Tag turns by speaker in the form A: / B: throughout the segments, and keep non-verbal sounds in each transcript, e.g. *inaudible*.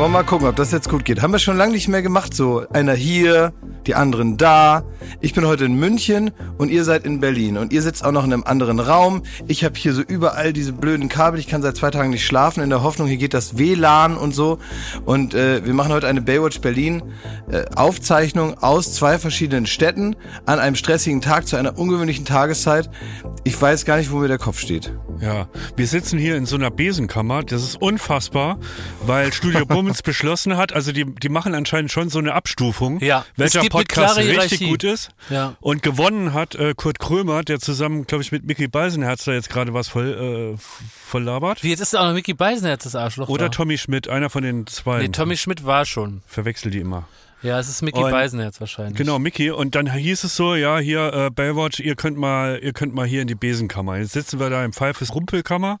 A: Wollen wir mal gucken, ob das jetzt gut geht. Haben wir schon lange nicht mehr gemacht, so einer hier, die anderen da. Ich bin heute in München und ihr seid in Berlin und ihr sitzt auch noch in einem anderen Raum. Ich habe hier so überall diese blöden Kabel. Ich kann seit zwei Tagen nicht schlafen in der Hoffnung, hier geht das WLAN und so. Und äh, wir machen heute eine Baywatch Berlin äh, Aufzeichnung aus zwei verschiedenen Städten an einem stressigen Tag zu einer ungewöhnlichen Tageszeit. Ich weiß gar nicht, wo mir der Kopf steht.
B: Ja, wir sitzen hier in so einer Besenkammer. Das ist unfassbar, weil Studio *laughs* Bummens beschlossen hat, also die, die machen anscheinend schon so eine Abstufung,
C: Ja,
B: welcher Podcast richtig gut ist.
C: Ja.
B: Und gewonnen hat äh, Kurt Krömer, der zusammen, glaube ich, mit Mickey Beisenherz da jetzt gerade was voll, äh, voll labert.
C: Wie, jetzt ist auch noch Mickey Beisenherz, das Arschloch.
B: Oder
C: da.
B: Tommy Schmidt, einer von den zwei.
C: Nee, Tommy Schmidt war schon.
B: Verwechsel die immer.
C: Ja, es ist Mickey
B: Und-
C: Beisenherz wahrscheinlich.
B: Genau, Mickey. Und dann hieß es so, ja, hier, äh, Baywatch, ihr könnt mal, ihr könnt mal hier in die Besenkammer. Jetzt sitzen wir da im Pfeifes Rumpelkammer.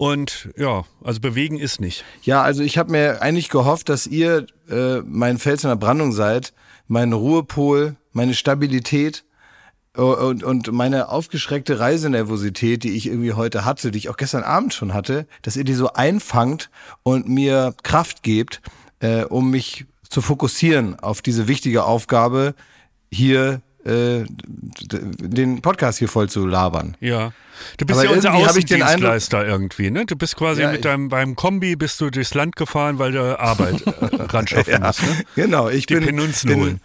B: Und ja, also bewegen ist nicht.
A: Ja, also ich habe mir eigentlich gehofft, dass ihr äh, mein Fels in der Brandung seid, mein Ruhepol, meine Stabilität äh, und, und meine aufgeschreckte Reisenervosität, die ich irgendwie heute hatte, die ich auch gestern Abend schon hatte, dass ihr die so einfangt und mir Kraft gebt, äh, um mich zu fokussieren auf diese wichtige Aufgabe, hier äh, den Podcast hier voll zu labern.
B: Ja. Du bist
A: Aber
B: ja unser Außendienstleister irgendwie, ne? Du bist quasi
A: Ja,
B: mit deinem beim Kombi bist du durchs Land gefahren, weil du Arbeit äh, *laughs* ran schaffen musst, ne?
A: Genau, ich
B: Die
A: bin,
B: Penunzen
A: bin
B: holen.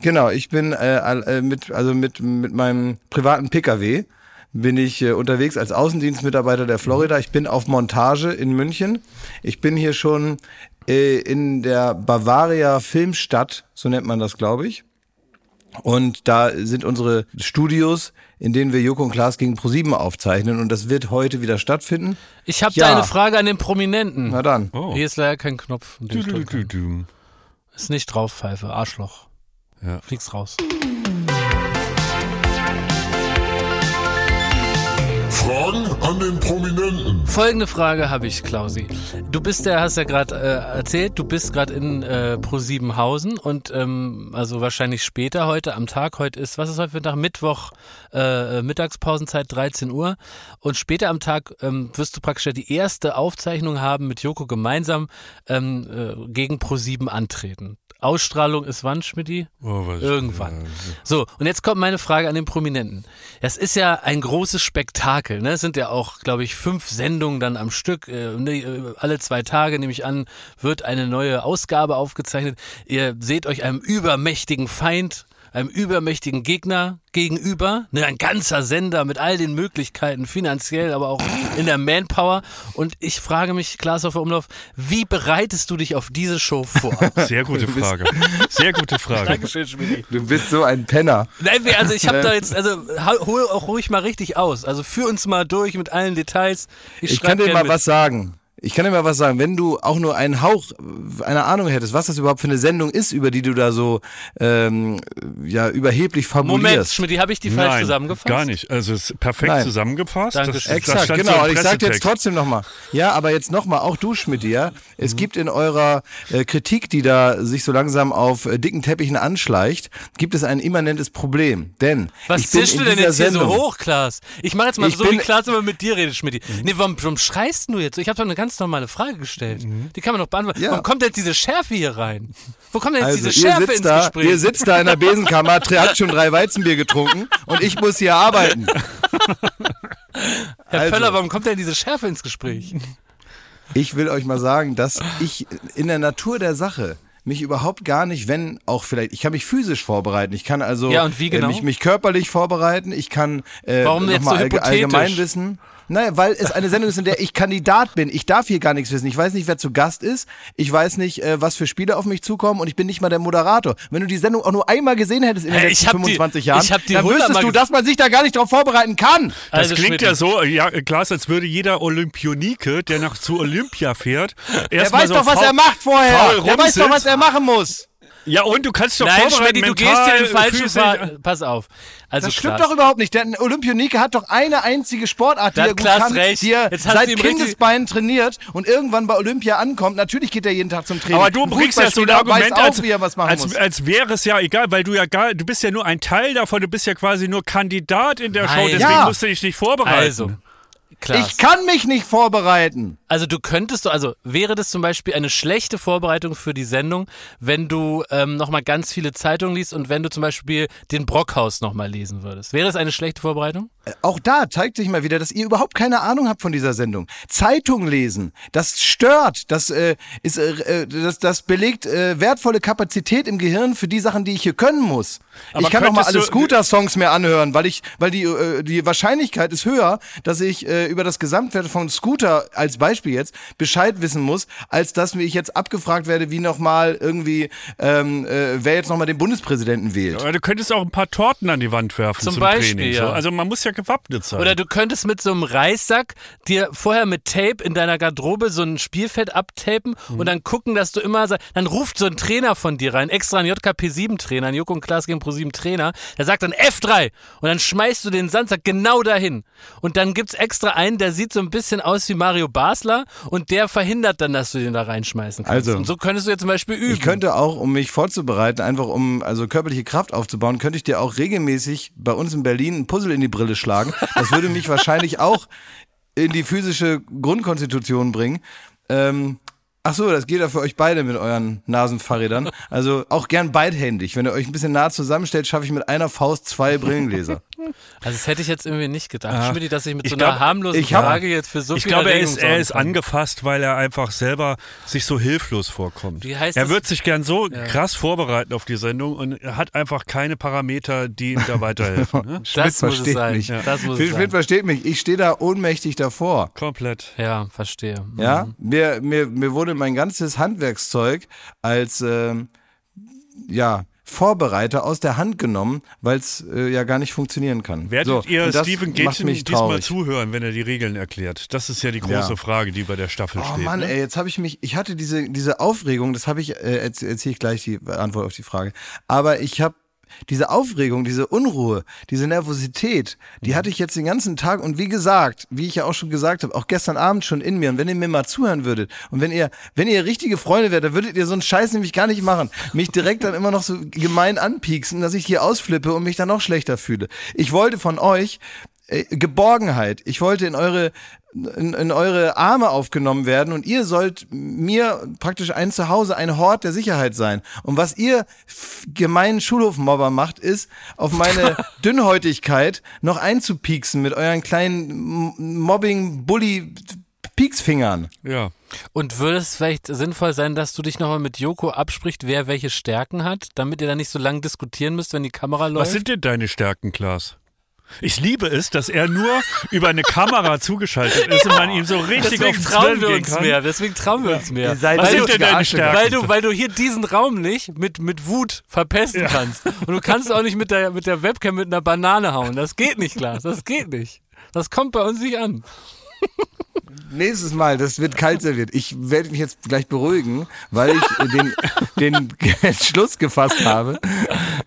A: Genau, ich bin äh, äh, mit also mit mit meinem privaten PKW bin ich äh, unterwegs als Außendienstmitarbeiter der Florida. Ich bin auf Montage in München. Ich bin hier schon äh, in der Bavaria Filmstadt, so nennt man das, glaube ich. Und da sind unsere Studios, in denen wir Joko und Klaas gegen ProSieben aufzeichnen. Und das wird heute wieder stattfinden.
C: Ich habe
A: Ja.
C: da eine Frage an den Prominenten.
A: Na dann.
B: Oh.
C: Hier ist leider kein Knopf.
B: Du, du, du, du.
C: Ist nicht drauf, Pfeife. Arschloch.
B: Ja.
C: Fliegst raus.
D: Fragen an den Prominenten.
C: Folgende Frage habe ich, Klausi. Du bist ja, hast ja gerade äh, erzählt, du bist gerade in äh, Pro-Siebenhausen und ähm, also wahrscheinlich später heute am Tag. Heute ist, was ist heute für ein Tag? Mittwoch, äh, Mittagspausenzeit 13 Uhr. Und später am Tag ähm, wirst du praktisch ja die erste Aufzeichnung haben mit Joko gemeinsam ähm, äh, gegen Pro-7 antreten. Ausstrahlung ist wann, Schmidti?
B: Oh,
C: Irgendwann. So, und jetzt kommt meine Frage an den Prominenten. Das ist ja ein großes Spektakel. Ne? Es sind ja auch, glaube ich, fünf Sendungen dann am Stück. Äh, ne, äh, alle zwei Tage, nehme ich an, wird eine neue Ausgabe aufgezeichnet. Ihr seht euch einem übermächtigen Feind, einem übermächtigen Gegner gegenüber. Ne, ein ganzer Sender mit all den Möglichkeiten, finanziell, aber auch in der Manpower. Und ich frage mich, Klaas auf Umlauf, wie bereitest du dich auf diese Show vor? *laughs*
B: Sehr gute Frage. Sehr gute Frage.
C: Dankeschön, Schmidti.
A: Du bist so ein Penner.
C: Nein, wir- also ich habe da jetzt, also hol auch ruhig mal richtig aus. Also führ uns mal durch mit allen Details. Ich,
A: Ich kann dir mal
C: mit.
A: was sagen. Ich kann dir mal was sagen. Wenn du auch nur einen Hauch einer Ahnung hättest, was das überhaupt für eine Sendung ist, über die du da so ähm, ja überheblich
C: Moment,
A: fabulierst.
C: Schmidt, habe ich die falsch
B: Nein,
C: zusammengefasst?
B: gar nicht. Also es ist perfekt
A: Nein.
B: zusammengefasst.
C: Dankeschön.
B: Das,
A: Exakt,
B: stand
A: genau.
B: so
A: ich sag dir jetzt trotzdem nochmal. Ja, aber jetzt nochmal, auch du, Schmidt, ja. Es gibt in eurer äh, Kritik, die da sich so langsam auf äh, dicken Teppichen anschleicht, gibt es ein immanentes Problem. Denn
C: Was zischst du denn jetzt hier
A: Sendung,
C: so hoch, Klaas? Ich mache jetzt mal
A: Ich
C: so, wie
A: bin-
C: Klaas immer mit dir redet, Schmidt. Nee, warum, warum schreist du jetzt? Ich habe doch eine ganz normale Frage gestellt. Die kann man doch beantworten.
A: Ja.
C: Warum kommt denn jetzt diese Schärfe hier rein? Wo kommt denn jetzt
A: Also,
C: diese Schärfe ins
A: da,
C: Gespräch?
A: ihr sitzt da in der Besenkammer, habt schon drei Weizenbier getrunken und ich muss hier arbeiten.
C: Herr
A: also-
C: Völler, warum kommt denn diese Schärfe ins Gespräch?
A: Ich will euch mal sagen, dass ich in der Natur der Sache mich überhaupt gar nicht, wenn auch vielleicht, ich kann mich physisch vorbereiten, ich kann also
C: Ja, wie genau?
A: äh, mich, mich körperlich vorbereiten, ich kann äh,
C: Warum
A: noch
C: jetzt
A: mal
C: so
A: allge-
C: hypothetisch?
A: Naja, weil es eine Sendung ist, in der ich Kandidat bin. Ich darf hier gar nichts wissen. Ich weiß nicht, wer zu Gast ist. Ich weiß nicht, äh, was für Spiele auf mich zukommen und ich bin nicht mal der Moderator. Wenn du die Sendung auch nur einmal gesehen hättest in den
C: Hey,
A: letzten
C: ich hab die-
A: 25 Jahren,
C: ich hab die
A: dann wüsstest du, dass man sich da gar nicht drauf vorbereiten kann.
B: Das
C: Also,
B: klingt ja so, ja, Klaas, als würde jeder Olympionike, der nach zu Olympia fährt,
A: Der
B: erstmal
A: weiß
B: so
A: doch, was er macht vorher. Der weiß doch, was er machen muss.
B: Ja, und du kannst doch
C: Nein,
B: vorbereiten,
C: Schmidt, du gehst dir den falschen Pfad. Pass auf. Also
A: Das stimmt
C: Klaas,
A: doch überhaupt nicht. Der Olympionike hat doch eine einzige Sportart, die
C: Da
A: er gut
C: Klaas
A: kann,
C: recht.
A: die er seit Kindesbeinen trainiert und irgendwann bei Olympia ankommt. Natürlich geht er jeden Tag zum Training.
B: Aber du bringst ja so ein Argument,
A: auch,
B: als,
A: wie er was machen
B: als,
A: muss.
B: als wäre es ja egal, weil du ja gar, du bist ja nur ein Teil davon, du bist ja quasi nur Kandidat in der Show,
C: Nein.
B: deswegen
A: Ja.
B: musst du dich nicht vorbereiten.
C: Also, Klaas.
A: Ich kann mich nicht vorbereiten.
C: Also du könntest, du- also wäre das zum Beispiel eine schlechte Vorbereitung für die Sendung, wenn du ähm, nochmal ganz viele Zeitungen liest und wenn du zum Beispiel den Brockhaus nochmal lesen würdest. Wäre das eine schlechte Vorbereitung?
A: Auch da zeigt sich mal wieder, dass ihr überhaupt keine Ahnung habt von dieser Sendung. Zeitung lesen, das stört, das äh, ist, äh, äh, das, das belegt äh, wertvolle Kapazität im Gehirn für die Sachen, die ich hier können muss.
B: Aber
A: ich kann doch mal alle Scooter-Songs mehr anhören, weil ich, weil die äh, die Wahrscheinlichkeit ist höher, dass ich äh, über das Gesamtwert von Scooter als Beispiel jetzt Bescheid wissen muss, als dass ich jetzt abgefragt werde, wie nochmal irgendwie ähm, äh, wer jetzt nochmal den Bundespräsidenten wählt.
B: Aber du könntest auch ein paar Torten an die Wand werfen
C: Zum
B: zum,
C: Beispiel,
B: Training.
C: ja.
B: So. Also man muss ja gewappnet sein.
C: Oder du könntest mit so einem Reissack dir vorher mit Tape in deiner Garderobe so ein Spielfeld abtapen
B: Mhm.
C: und dann gucken, dass du immer, dann ruft so ein Trainer von dir rein, extra ein JKP7-Trainer, ein Joko und Klaas gegen Pro7-Trainer, der sagt dann F3 und dann schmeißt du den Sandsack genau dahin. Und dann gibt's extra einen, der sieht so ein bisschen aus wie Mario Basler und der verhindert dann, dass du den da reinschmeißen kannst.
A: Also,
C: und so könntest du jetzt zum Beispiel üben.
A: Ich könnte auch, um mich vorzubereiten, einfach um also körperliche Kraft aufzubauen, könnte ich dir auch regelmäßig bei uns in Berlin ein Puzzle in die Brille schlagen. Das würde mich wahrscheinlich auch in die physische Grundkonstitution bringen. Ähm, ach so, das geht ja für euch beide mit euren Nasenfahrrädern. Also auch gern beidhändig. Wenn ihr euch ein bisschen nah zusammenstellt, schaffe ich mit einer Faust zwei Brillengläser.
C: Also das hätte ich jetzt irgendwie nicht gedacht,
B: Ah,
C: Schmidt, dass ich mit
B: ich
C: so einer
B: glaub,
C: harmlosen
A: ich hab-
C: Frage jetzt für so
B: ich
C: viel
B: glaube, er ist, er ist angefasst, weil er einfach selber sich so hilflos vorkommt.
C: Wie heißt
B: er
C: das?
B: wird sich gern so krass vorbereiten auf die Sendung und er hat einfach keine Parameter, die ihm da *laughs* weiterhelfen. Ne?
C: Das
A: Schmidt
C: muss es
A: versteht
C: sein.
A: mich.
C: Das muss es
A: Schmidt
C: sein.
A: versteht mich. Ich stehe da ohnmächtig davor.
B: Komplett.
C: Ja, verstehe.
A: Ja, mir, mir, mir wurde mein ganzes Handwerkszeug als ähm, ja, Vorbereiter aus der Hand genommen, weil es äh, ja gar nicht funktionieren kann.
B: Werdet
A: So,
B: ihr Stephen
A: mich
B: diesmal zuhören, wenn er die Regeln erklärt? Das ist ja die große
A: Ja.
B: Frage, die bei der Staffel
A: Oh
B: steht.
A: Mann,
B: ne?
A: ey, jetzt habe ich mich, ich hatte diese, diese Aufregung, das habe ich, äh, erzähle erzähl ich gleich die Antwort auf die Frage, aber ich habe diese Aufregung, diese Unruhe, diese Nervosität, die hatte ich jetzt den ganzen Tag und wie gesagt, wie ich ja auch schon gesagt habe, auch gestern Abend schon in mir und wenn ihr mir mal zuhören würdet und wenn ihr, wenn ihr richtige Freunde wärt, dann würdet ihr so einen Scheiß nämlich gar nicht machen. Mich direkt dann immer noch so gemein anpieksen, dass ich hier ausflippe und mich dann noch schlechter fühle. Ich wollte von euch äh, Geborgenheit. Ich wollte in eure in, in eure Arme aufgenommen werden und ihr sollt mir praktisch ein Zuhause, ein Hort der Sicherheit sein. Und was ihr gemeinen Schulhofmobber macht, ist, auf meine *laughs* Dünnhäutigkeit noch einzupieksen mit euren kleinen Mobbing-Bully-Pieksfingern.
B: Ja.
C: Und würde es vielleicht sinnvoll sein, dass du dich nochmal mit Joko abspricht, wer welche Stärken hat, damit ihr da nicht so lange diskutieren müsst, wenn die Kamera läuft?
B: Was sind denn deine Stärken, Klaas? Ich liebe es, dass er nur über eine Kamera *laughs* zugeschaltet ist und man ihm so richtig auf
C: Deswegen
B: den
C: trauen wir
B: gehen
C: uns
B: kann.
C: mehr. Deswegen trauen wir uns mehr. Weil,
B: sind
C: du,
B: denn deine Stärken?
C: weil du, weil du hier diesen Raum nicht mit, mit Wut verpesten kannst. Und du kannst auch nicht mit der, mit der Webcam mit einer Banane hauen. Das geht nicht, Klaas. Das geht nicht. Das kommt bei uns nicht an.
A: Nächstes Mal, das wird kalt serviert. Ich werde mich jetzt gleich beruhigen, weil ich *laughs* den, den Entschluss gefasst habe,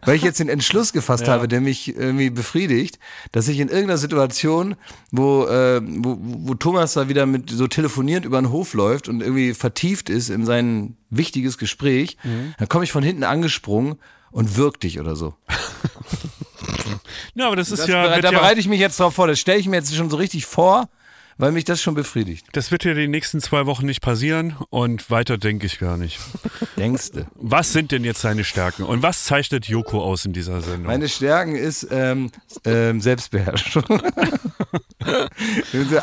A: weil ich jetzt den Entschluss gefasst habe, der mich irgendwie befriedigt, dass ich in irgendeiner Situation, wo, äh, wo, wo Thomas da wieder mit so telefonierend über den Hof läuft und irgendwie vertieft ist in sein wichtiges Gespräch, dann komme ich von hinten angesprungen und wirk dich oder so. *laughs*
B: Ja, aber das ist
A: Das,
B: ja,
A: da
B: ja,
A: bereite ich mich jetzt drauf vor. Das stelle ich mir jetzt schon so richtig vor, weil mich das schon befriedigt.
B: das wird ja die nächsten zwei Wochen nicht passieren und weiter denke ich gar nicht.
A: Denkste.
B: Was sind denn jetzt seine Stärken und was zeichnet Joko aus in dieser Sendung?
A: Meine Stärken ist ähm, ähm, Selbstbeherrschung. *laughs*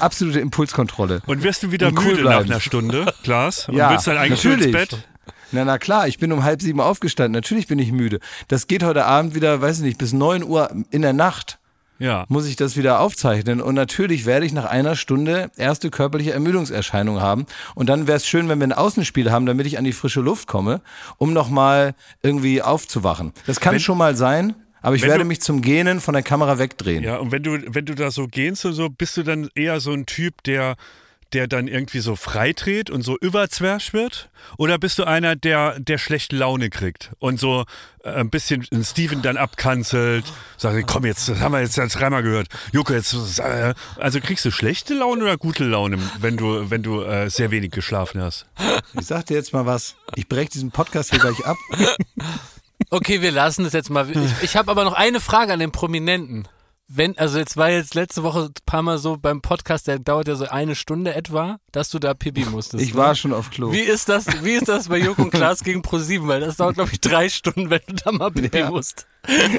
A: Absolute Impulskontrolle.
B: und wirst du wieder
A: Und cool
B: müde nach
A: bleiben.
B: einer Stunde, Klaas? Und
A: Ja,
B: willst dann eigentlich schon ins
A: natürlich.
B: Bett?
A: Na, na klar, ich bin um halb sieben aufgestanden. Natürlich bin ich müde. Das geht heute Abend wieder, weiß ich nicht, bis neun Uhr in der Nacht
B: Ja.
A: muss ich das wieder aufzeichnen. Und natürlich werde ich nach einer Stunde erste körperliche Ermüdungserscheinungen haben. Und dann wäre es schön, wenn wir ein Außenspiel haben, damit ich an die frische Luft komme, um nochmal irgendwie aufzuwachen. Das kann
B: Wenn-
A: schon mal sein, aber ich werde
B: du-
A: mich zum Gähnen von der Kamera wegdrehen.
B: Ja, und wenn du, wenn du da so gehst und so, bist du dann eher so ein Typ, der, der dann irgendwie so freidreht und so überzwerg wird? Oder bist du einer, der, der schlechte Laune kriegt und so äh, ein bisschen Steven dann abkanzelt, sagt, komm jetzt, das haben wir jetzt dreimal gehört. Joko, jetzt, äh, also kriegst du schlechte Laune oder gute Laune, wenn du, wenn du äh, sehr wenig geschlafen hast?
A: Ich sag dir jetzt mal was. Ich breche diesen Podcast hier gleich ab. *laughs*
C: Okay, wir lassen das jetzt mal. Ich, ich habe aber noch eine Frage an den Prominenten. Wenn, also jetzt war jetzt letzte Woche ein paar Mal so beim Podcast, der dauert ja so eine Stunde etwa, dass du da pipi musstest.
A: Ich
C: ne?
A: war schon auf Klo.
C: Wie ist das, wie ist das bei Joko und *laughs* Klaas gegen ProSieben? Weil das dauert, glaube ich, drei Stunden, wenn du da mal pipi
A: Ja.
C: musst.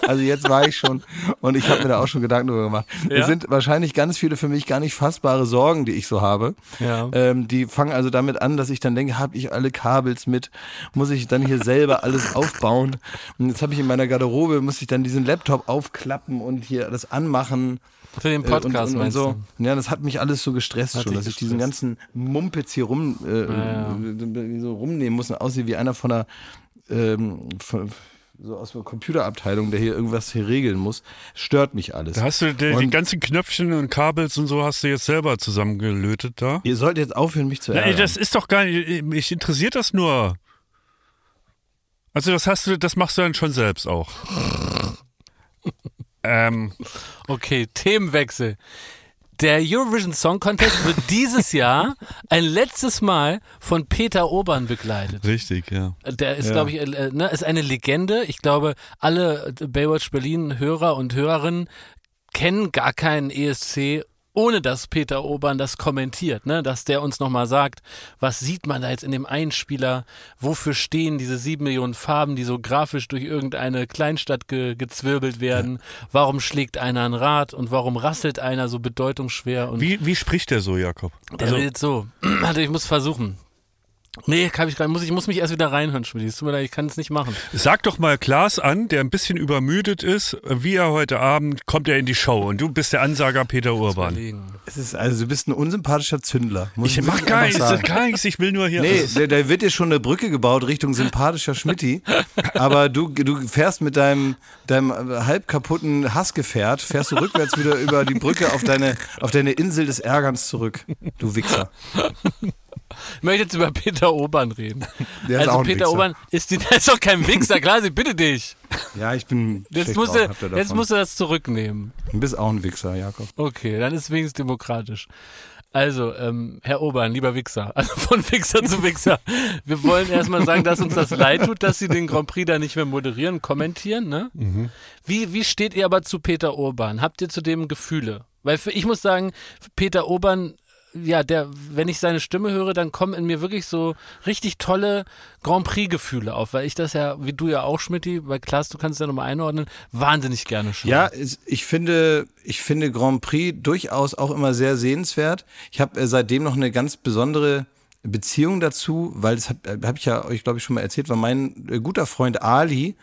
A: Also jetzt war ich schon und ich habe mir da auch schon Gedanken drüber gemacht.
C: Ja?
A: Es sind wahrscheinlich ganz viele für mich gar nicht fassbare Sorgen, die ich so habe.
C: Ja.
A: Ähm, die fangen also damit an, dass ich dann denke, habe ich alle Kabels mit? Muss ich dann hier selber alles aufbauen? Und jetzt habe ich in meiner Garderobe, muss ich dann diesen Laptop aufklappen und hier das anmachen.
C: Für den
A: Äh,
C: Podcast
A: und, und, und so. Ja, das hat mich alles so gestresst
C: Hat
A: schon, dass ich diesen
C: gestresst.
A: ganzen Mumpitz hier rum äh, äh, so rumnehmen muss und aussieht wie einer von einer ähm, von, so aus der Computerabteilung, der hier irgendwas hier regeln muss. Stört mich alles.
B: Da hast du die, die ganzen Knöpfchen und Kabels und so hast du jetzt selber zusammengelötet da.
A: Ihr solltet jetzt aufhören, mich zu
B: Nein,
A: ärgern.
B: das ist doch gar nicht, mich interessiert das nur. Also das hast du, das machst du dann schon selbst auch. *laughs* ähm,
C: Okay, Themenwechsel. Der Eurovision Song Contest wird dieses Jahr ein letztes Mal von Peter Obern begleitet.
B: richtig, ja.
C: Der ist,
A: Ja.
C: glaube ich, äh, ne, ist eine Legende. Ich glaube, alle Baywatch Berlin Hörer und Hörerinnen kennen gar keinen ESC, ohne dass Peter Obern das kommentiert, ne? Dass der uns nochmal sagt, was sieht man da jetzt in dem Einspieler? Wofür stehen diese sieben Millionen Farben, die so grafisch durch irgendeine Kleinstadt ge gezwirbelt werden? Warum schlägt einer ein Rad und warum rasselt einer so bedeutungsschwer? Und
B: Wie, wie spricht der so, Jakob?
C: der redet so. Warte, *clears throat* ich muss versuchen. Nee, kann ich gar nicht. Muss, ich muss mich erst wieder reinhören, Schmidt. Es tut mir leid, ich kann es nicht machen.
B: Sag doch mal Klaas an, der ein bisschen übermüdet ist, wie er heute Abend kommt er in die Show und du bist der Ansager Peter Urban.
A: Es ist, also du bist ein unsympathischer Zündler. Muss
B: Ich mach gar nichts, gar nichts, ich will nur hier.
A: Nee, da, da wird dir schon eine Brücke gebaut Richtung sympathischer Schmitti. Aber du, du fährst mit deinem, deinem halb kaputten Hassgefährt, fährst du rückwärts wieder über die Brücke auf deine, auf deine Insel des Ärgerns zurück. Du Wichser.
C: Ich möchte jetzt über Peter Obern reden.
A: Der
C: also Peter
A: Wichser.
C: Obern ist, die, der ist doch kein Wichser, klar, ich bitte dich.
A: Ja, ich bin.
C: Jetzt musst, du, jetzt musst du das zurücknehmen.
A: Du bist auch ein Wichser, Jakob.
C: Okay, dann ist wenigstens demokratisch. Also, ähm, Herr Obern, lieber Wichser, *laughs* also von Wichser zu Wichser. Wir wollen erstmal sagen, dass uns das leid tut, dass Sie den Grand Prix da nicht mehr moderieren, kommentieren, ne? Wie, wie steht ihr aber zu Peter Urban? Habt ihr zu dem Gefühle? Weil für, ich muss sagen, Peter Urban, ja, der, wenn ich seine Stimme höre, dann kommen in mir wirklich so richtig tolle Grand Prix-Gefühle auf, weil ich das ja, wie du ja auch, Schmidti, bei Klaas, du kannst es ja nochmal einordnen, wahnsinnig gerne schaue.
A: Ja, ich finde, ich finde Grand Prix durchaus auch immer sehr sehenswert. Ich habe äh, seitdem noch eine ganz besondere Beziehung dazu, weil das habe hab ich ja euch, glaube ich, schon mal erzählt, weil mein äh, guter Freund Ali,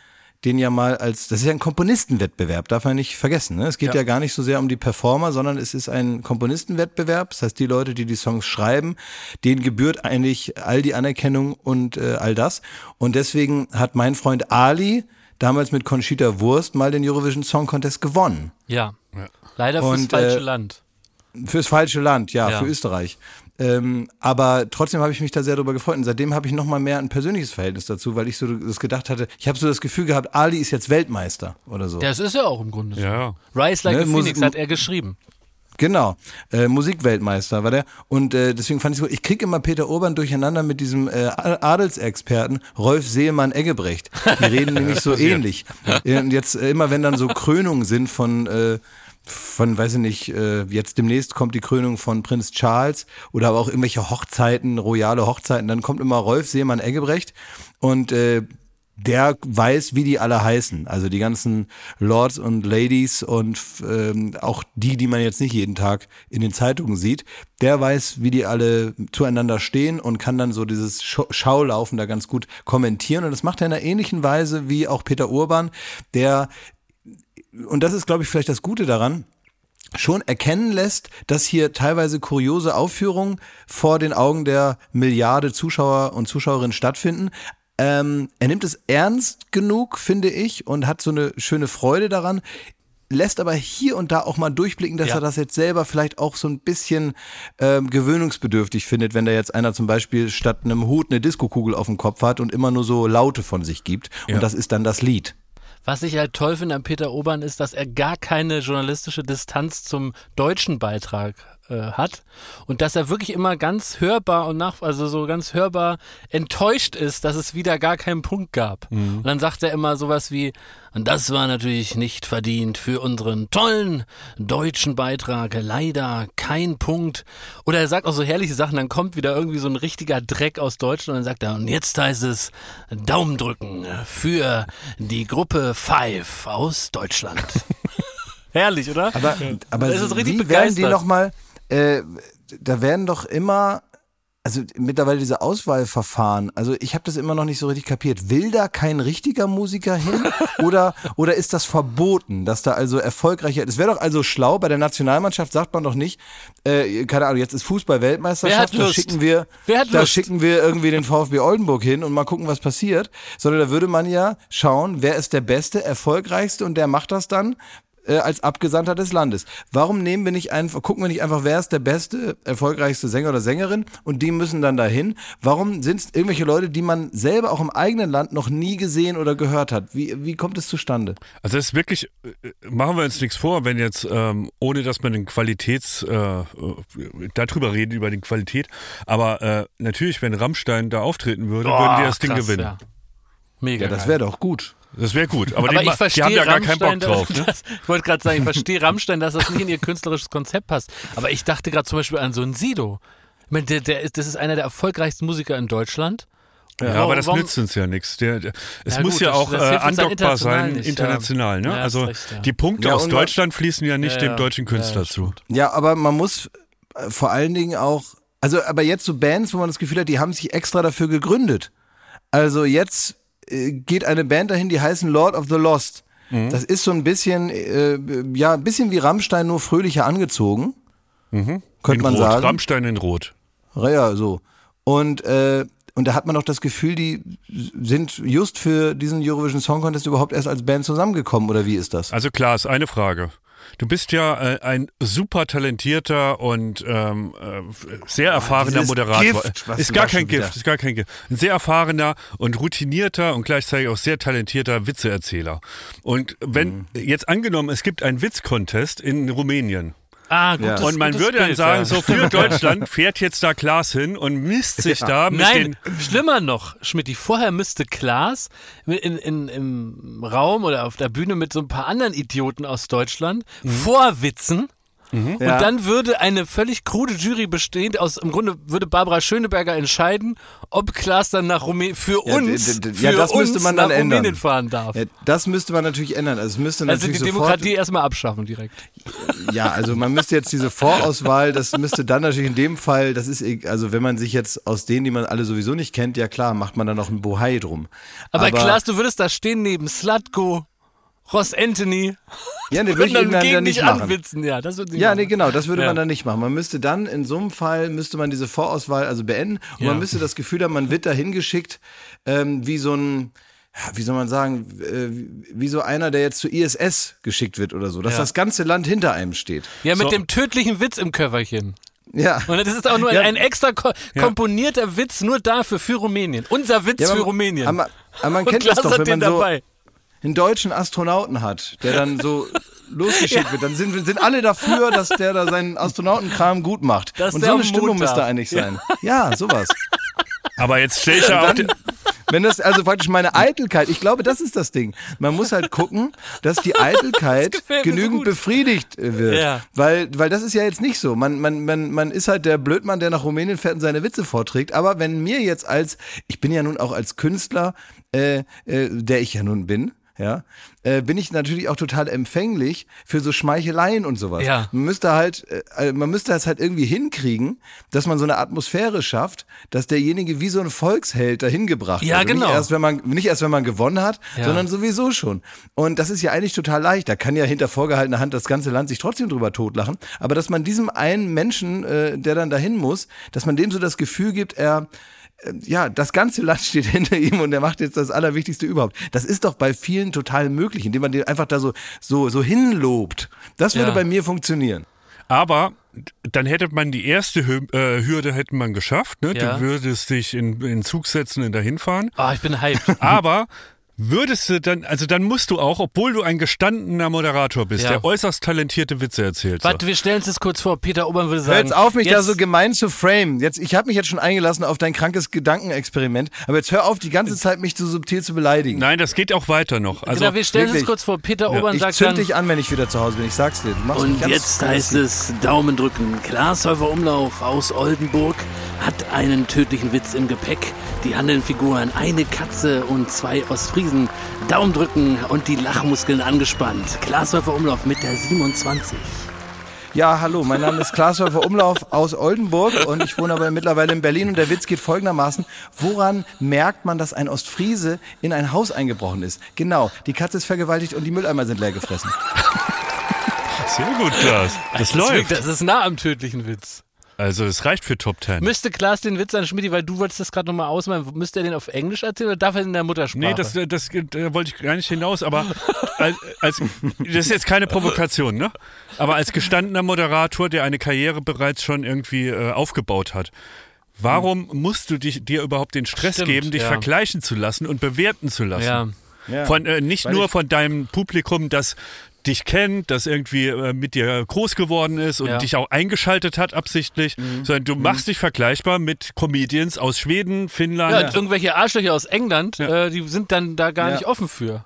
A: den ja mal als, das ist ja ein Komponistenwettbewerb, darf man nicht vergessen. Ne? Es geht ja. gar nicht so sehr um die Performer, sondern es ist ein Komponistenwettbewerb. Das heißt, die Leute, die die Songs schreiben, denen gebührt eigentlich all die Anerkennung und äh, all das. Und deswegen hat mein Freund Ali damals mit Conchita Wurst mal den Eurovision Song Contest gewonnen.
C: Ja. Leider fürs
A: Und,
C: falsche
A: äh,
C: Land.
A: Fürs falsche Land, ja,
C: Ja.
A: für Österreich. Ähm, aber trotzdem habe ich mich da sehr darüber gefreut. Und seitdem habe ich noch mal mehr ein persönliches Verhältnis dazu, weil ich so das gedacht hatte, ich habe so das Gefühl gehabt, Ali ist jetzt Weltmeister oder so.
C: Das ist ja auch im Grunde so.
B: Ja.
C: Rise Like
A: Ne,
C: a
A: Musik-
C: Phoenix hat er geschrieben.
A: Genau, äh, Musikweltmeister war der. Und äh, deswegen fand ich so, ich krieg immer Peter Urban durcheinander mit diesem äh, Adelsexperten Rolf Seemann-Eggebrecht. Die reden *laughs* nämlich so ähnlich. Äh, Und jetzt äh, immer, wenn dann so Krönungen sind von äh, von, weiß ich nicht, äh, jetzt demnächst kommt die Krönung von Prinz Charles oder aber auch irgendwelche Hochzeiten, royale Hochzeiten, dann kommt immer Rolf Seemann-Eggebrecht und äh, der weiß, wie die alle heißen. Also die ganzen Lords und Ladies und ähm, auch die, die man jetzt nicht jeden Tag in den Zeitungen sieht. Der weiß, wie die alle zueinander stehen und kann dann so dieses Schau- Schaulaufen da ganz gut kommentieren. Und das macht er in einer ähnlichen Weise wie auch Peter Urban, der, und das ist, glaube ich, vielleicht das Gute daran, schon erkennen lässt, dass hier teilweise kuriose Aufführungen vor den Augen der Milliarde Zuschauer und Zuschauerinnen stattfinden. Ähm, er nimmt es ernst genug, finde ich, und hat so eine schöne Freude daran, lässt aber hier und da auch mal durchblicken, dass
C: Ja.
A: er das jetzt selber vielleicht auch so ein bisschen ähm, gewöhnungsbedürftig findet, wenn da jetzt einer zum Beispiel statt einem Hut eine Diskokugel auf dem Kopf hat und immer nur so Laute von sich gibt. Und das ist dann das Lied.
C: Was ich halt toll finde an Peter Obern ist, dass er gar keine journalistische Distanz zum deutschen Beitrag äh, hat und dass er wirklich immer ganz hörbar und nach, also so ganz hörbar enttäuscht ist, dass es wieder gar keinen Punkt gab.
B: Mhm.
C: Und dann sagt er immer sowas wie, und das war natürlich nicht verdient für unseren tollen deutschen Beitrag, leider kein Punkt. Oder er sagt auch so herrliche Sachen, dann kommt wieder irgendwie so ein richtiger Dreck aus Deutschland und dann sagt er, und jetzt heißt es Daumen drücken für die Gruppe Five aus Deutschland. *laughs* Herrlich, oder?
A: Aber, aber
C: Das ist richtig
A: wie werden die
C: begeistert.
A: nochmal, äh, da werden doch immer, also mittlerweile diese Auswahlverfahren, also ich habe das immer noch nicht so richtig kapiert. Will da kein richtiger Musiker hin? *laughs* oder, oder ist das verboten, dass da also erfolgreicher, es wäre doch also schlau, bei der Nationalmannschaft sagt man doch nicht, äh, keine Ahnung, jetzt ist Fußball-Weltmeisterschaft, da schicken wir, da schicken wir irgendwie den VfB Oldenburg hin und mal gucken, was passiert, sondern da würde man ja schauen, wer ist der Beste, erfolgreichste und der macht das dann äh, als Abgesandter des Landes. Warum nehmen wir nicht einfach, gucken wir nicht einfach, wer ist der beste, erfolgreichste Sänger oder Sängerin und die müssen dann dahin? Warum sind es irgendwelche Leute, die man selber auch im eigenen Land noch nie gesehen oder gehört hat? Wie, wie kommt es zustande?
B: Also es ist wirklich, äh, machen wir uns nichts vor, wenn jetzt, ähm, ohne dass man den Qualitäts, äh, äh, darüber reden, über die Qualität, aber äh, natürlich, wenn Rammstein da auftreten würde, würden die das Ding
C: krass,
B: gewinnen.
C: Ja. Mega.
A: Ja, das wäre doch gut.
B: Das wäre gut, aber,
C: Aber
B: die,
C: ich verstehe
B: die haben ja gar keinen Bock drauf. *laughs* Ne?
C: dass- ich wollte gerade sagen, ich verstehe Rammstein, dass das nicht in ihr künstlerisches Konzept passt. Aber ich dachte gerade zum Beispiel an so einen Sido. Ich meine, der, der ist, das ist einer der erfolgreichsten Musiker in Deutschland.
B: Ja,
C: Warum-
B: aber das
C: warum-
B: nützt uns ja nichts. Der, der, es
C: Ja,
B: muss
C: gut,
B: ja
C: das-
B: auch
C: das
B: äh, andockbar
C: international
B: sein,
C: nicht, ja.
B: international. Ne?
C: Ja,
B: also
C: recht, ja.
B: die Punkte
A: Ja,
B: aus Deutschland fließen ja nicht
C: Ja,
B: dem
C: ja.
B: deutschen Künstler
C: Ja,
B: zu.
A: Ja, aber man muss äh, vor allen Dingen auch, also aber jetzt so Bands, wo man das Gefühl hat, die haben sich extra dafür gegründet. Also jetzt geht eine Band dahin, die heißen Lord of the Lost.
B: Mhm.
A: Das ist so ein bisschen, äh, ja, ein bisschen wie Rammstein, nur fröhlicher angezogen.
B: In
A: Könnte man
B: Rot,
A: sagen.
B: Rammstein in Rot.
A: Ja, so. Und, äh, und da hat man doch das Gefühl, die sind just für diesen Eurovision Song Contest überhaupt erst als Band zusammengekommen, oder wie ist das?
B: Also klar, ist eine Frage. Du bist ja äh, ein super talentierter und ähm, äh, sehr erfahrener
A: dieses
B: Moderator.
A: Gift, was
B: ist gar kein Gift,
A: wieder-
B: ist gar kein Gift. Ein sehr erfahrener und routinierter und gleichzeitig auch sehr talentierter Witzeerzähler. Und wenn
A: Mhm.
B: jetzt angenommen, es gibt einen Witzcontest in Rumänien.
C: Ah, gut.
A: Ja.
B: Und man würde dann
C: Bild,
B: sagen,
C: ja.
B: so für *laughs* Deutschland fährt jetzt da Klaas hin und misst sich da mit
C: Nein,
B: den
C: schlimmer noch, Schmidt, vorher müsste Klaas in, in, im Raum oder auf der Bühne mit so ein paar anderen Idioten aus Deutschland
B: Mhm.
C: vorwitzen.
A: Ja.
C: Und dann würde eine völlig krude Jury bestehend aus, im Grunde würde Barbara Schöneberger entscheiden, ob Klaas dann nach Rumänien, für
A: Ja,
C: uns, für
A: ja, das müsste
C: uns
A: man
C: nach
A: dann ändern.
C: Rumänien fahren darf.
A: Das müsste man natürlich ändern. Also es müsste
C: also die
A: natürlich
C: Demokratie erstmal abschaffen direkt.
A: ja, also man müsste jetzt diese Vorauswahl, das müsste dann natürlich in dem Fall, das ist, also wenn man sich jetzt aus denen, die man alle sowieso nicht kennt, ja klar, macht man dann noch ein Bohai drum.
C: Aber, Klaas, du würdest da stehen neben Slatko, Ross Anthony
A: ja, nee, *laughs* würde ich
C: dann
A: dann nicht machen.
C: anwitzen. Ja, das würde
A: Ja, nee, genau, das würde
C: Ja.
A: man dann nicht machen. Man müsste dann in so einem Fall, müsste man diese Vorauswahl also beenden und
C: Ja.
A: man müsste das Gefühl haben, man wird da hingeschickt ähm, wie so ein, wie soll man sagen, äh, wie- so einer, der jetzt zur ISS geschickt wird oder so, dass
C: Ja.
A: das ganze Land hinter einem steht.
C: Ja, mit
B: So.
C: dem tödlichen Witz im Köfferchen.
A: Ja.
C: Und das ist auch nur
A: Ja.
C: ein extra ko komponierter Witz nur dafür für Rumänien. Unser Witz
A: Ja,
C: für
A: man-
C: Rumänien.
A: Aber, aber man kennt das doch, wenn
C: den
A: man so
C: dabei.
A: Einen deutschen Astronauten hat, der dann so *laughs* losgeschickt wird, dann sind, sind alle dafür, dass der da seinen Astronautenkram gut macht.
C: Dass
A: Und so eine Stimmung müsste eigentlich sein. Ja, sowas.
B: Aber jetzt stelle ich ja auch den, *laughs*
A: Wenn das also praktisch meine Eitelkeit, ich glaube, das ist das Ding. Man muss halt gucken, dass die Eitelkeit *laughs*
C: so
A: genügend
C: gut.
A: befriedigt äh, wird.
C: Ja.
A: Weil, weil das ist ja jetzt nicht so. Man, man, man, man ist halt der Blödmann, der nach Rumänien fährt und seine Witze vorträgt. Aber wenn mir jetzt als, ich bin ja nun auch als Künstler, äh, äh, der ich ja nun bin, ja, äh, bin ich natürlich auch total empfänglich für so Schmeicheleien und sowas.
C: Ja.
A: Man müsste halt, äh, man müsste das halt irgendwie hinkriegen, dass man so eine Atmosphäre schafft, dass derjenige wie so ein Volksheld dahin gebracht
C: Ja,
A: wird. Und
C: genau.
A: Nicht erst, wenn man, nicht erst, wenn man gewonnen hat,
C: Ja.
A: sondern sowieso schon. Und das ist ja eigentlich total leicht. Da kann ja hinter vorgehaltener Hand das ganze Land sich trotzdem drüber totlachen. Aber dass man diesem einen Menschen, äh, der dann dahin muss, dass man dem so das Gefühl gibt, er, ja, das ganze Land *laughs* steht hinter ihm und er macht jetzt das Allerwichtigste überhaupt. Das ist doch bei vielen total möglich, indem man den einfach da so, so, so hinlobt. Das würde
C: Ja.
A: bei mir funktionieren.
B: Aber dann hätte man die erste Hü äh, Hürde hätte man geschafft. Ne?
C: Ja.
B: Du würdest dich in, in Zug setzen und dahin fahren.
C: Ah, ich bin hyped.
B: Aber *laughs* Würdest du dann, also dann musst du auch, obwohl du ein gestandener Moderator bist,
C: Ja.
B: der äußerst talentierte Witze erzählt. So.
C: Warte, wir stellen uns das kurz vor. Peter Obern würde
A: Hör
C: sagen.
A: jetzt auf, mich da
C: jetzt-
A: so gemein zu frame. Jetzt, ich habe mich jetzt schon eingelassen auf dein krankes Gedankenexperiment, aber jetzt hör auf, die ganze Zeit mich so subtil zu beleidigen.
B: Nein, das geht auch weiter noch. Also,
C: genau, wir stellen uns
A: wirklich.
C: kurz vor. Peter Obern
A: ich
C: sagt
A: zünd
C: dann.
A: dich an, wenn ich wieder zu Hause bin. Ich sag's dir. Du machst mich
E: Und
A: ganz
E: jetzt heißt es Daumen drücken. Glashäufer Umlauf aus Oldenburg hat einen tödlichen Witz im Gepäck. Die handelnden Figuren eine Katze und zwei Ostfriesen. Daumen drücken und die Lachmuskeln angespannt. Glashäufer Umlauf mit der 27.
A: Ja, hallo, mein Name ist Klaas Häufer Umlauf aus Oldenburg und ich wohne aber mittlerweile in Berlin und der Witz geht folgendermaßen. Woran merkt man, dass ein Ostfriese in ein Haus eingebrochen ist? Genau, die Katze ist vergewaltigt und die Mülleimer sind leer gefressen.
B: sehr gut, Klaas. Das,
C: ist
B: läuft.
C: wirklich- Das ist nah am tödlichen Witz.
B: Also es reicht für Top Ten.
C: Müsste Klaas den Witz an Schmidt, weil du wolltest das gerade nochmal ausmalen, müsste er den auf Englisch erzählen oder darf er in der Muttersprache?
B: Nee, das, das, da wollte ich gar nicht hinaus, aber *laughs* als, als, das ist jetzt keine Provokation, ne? Aber als gestandener Moderator, der eine Karriere bereits schon irgendwie äh, aufgebaut hat, warum musst du dich, dir überhaupt den Stress
C: Stimmt,
B: geben, dich
C: ja.
B: vergleichen zu lassen und bewerten zu lassen?
C: ja.
A: Ja.
B: Von, äh, nicht
A: Weil
B: nur von deinem Publikum, das dich kennt, das irgendwie äh, mit dir groß geworden ist und
C: Ja.
B: dich auch eingeschaltet hat absichtlich,
A: Mhm.
B: sondern du machst dich vergleichbar mit Comedians aus Schweden, Finnland.
C: Ja, und irgendwelche Arschlöcher aus England, äh, die sind dann da gar
A: Ja.
C: nicht offen für.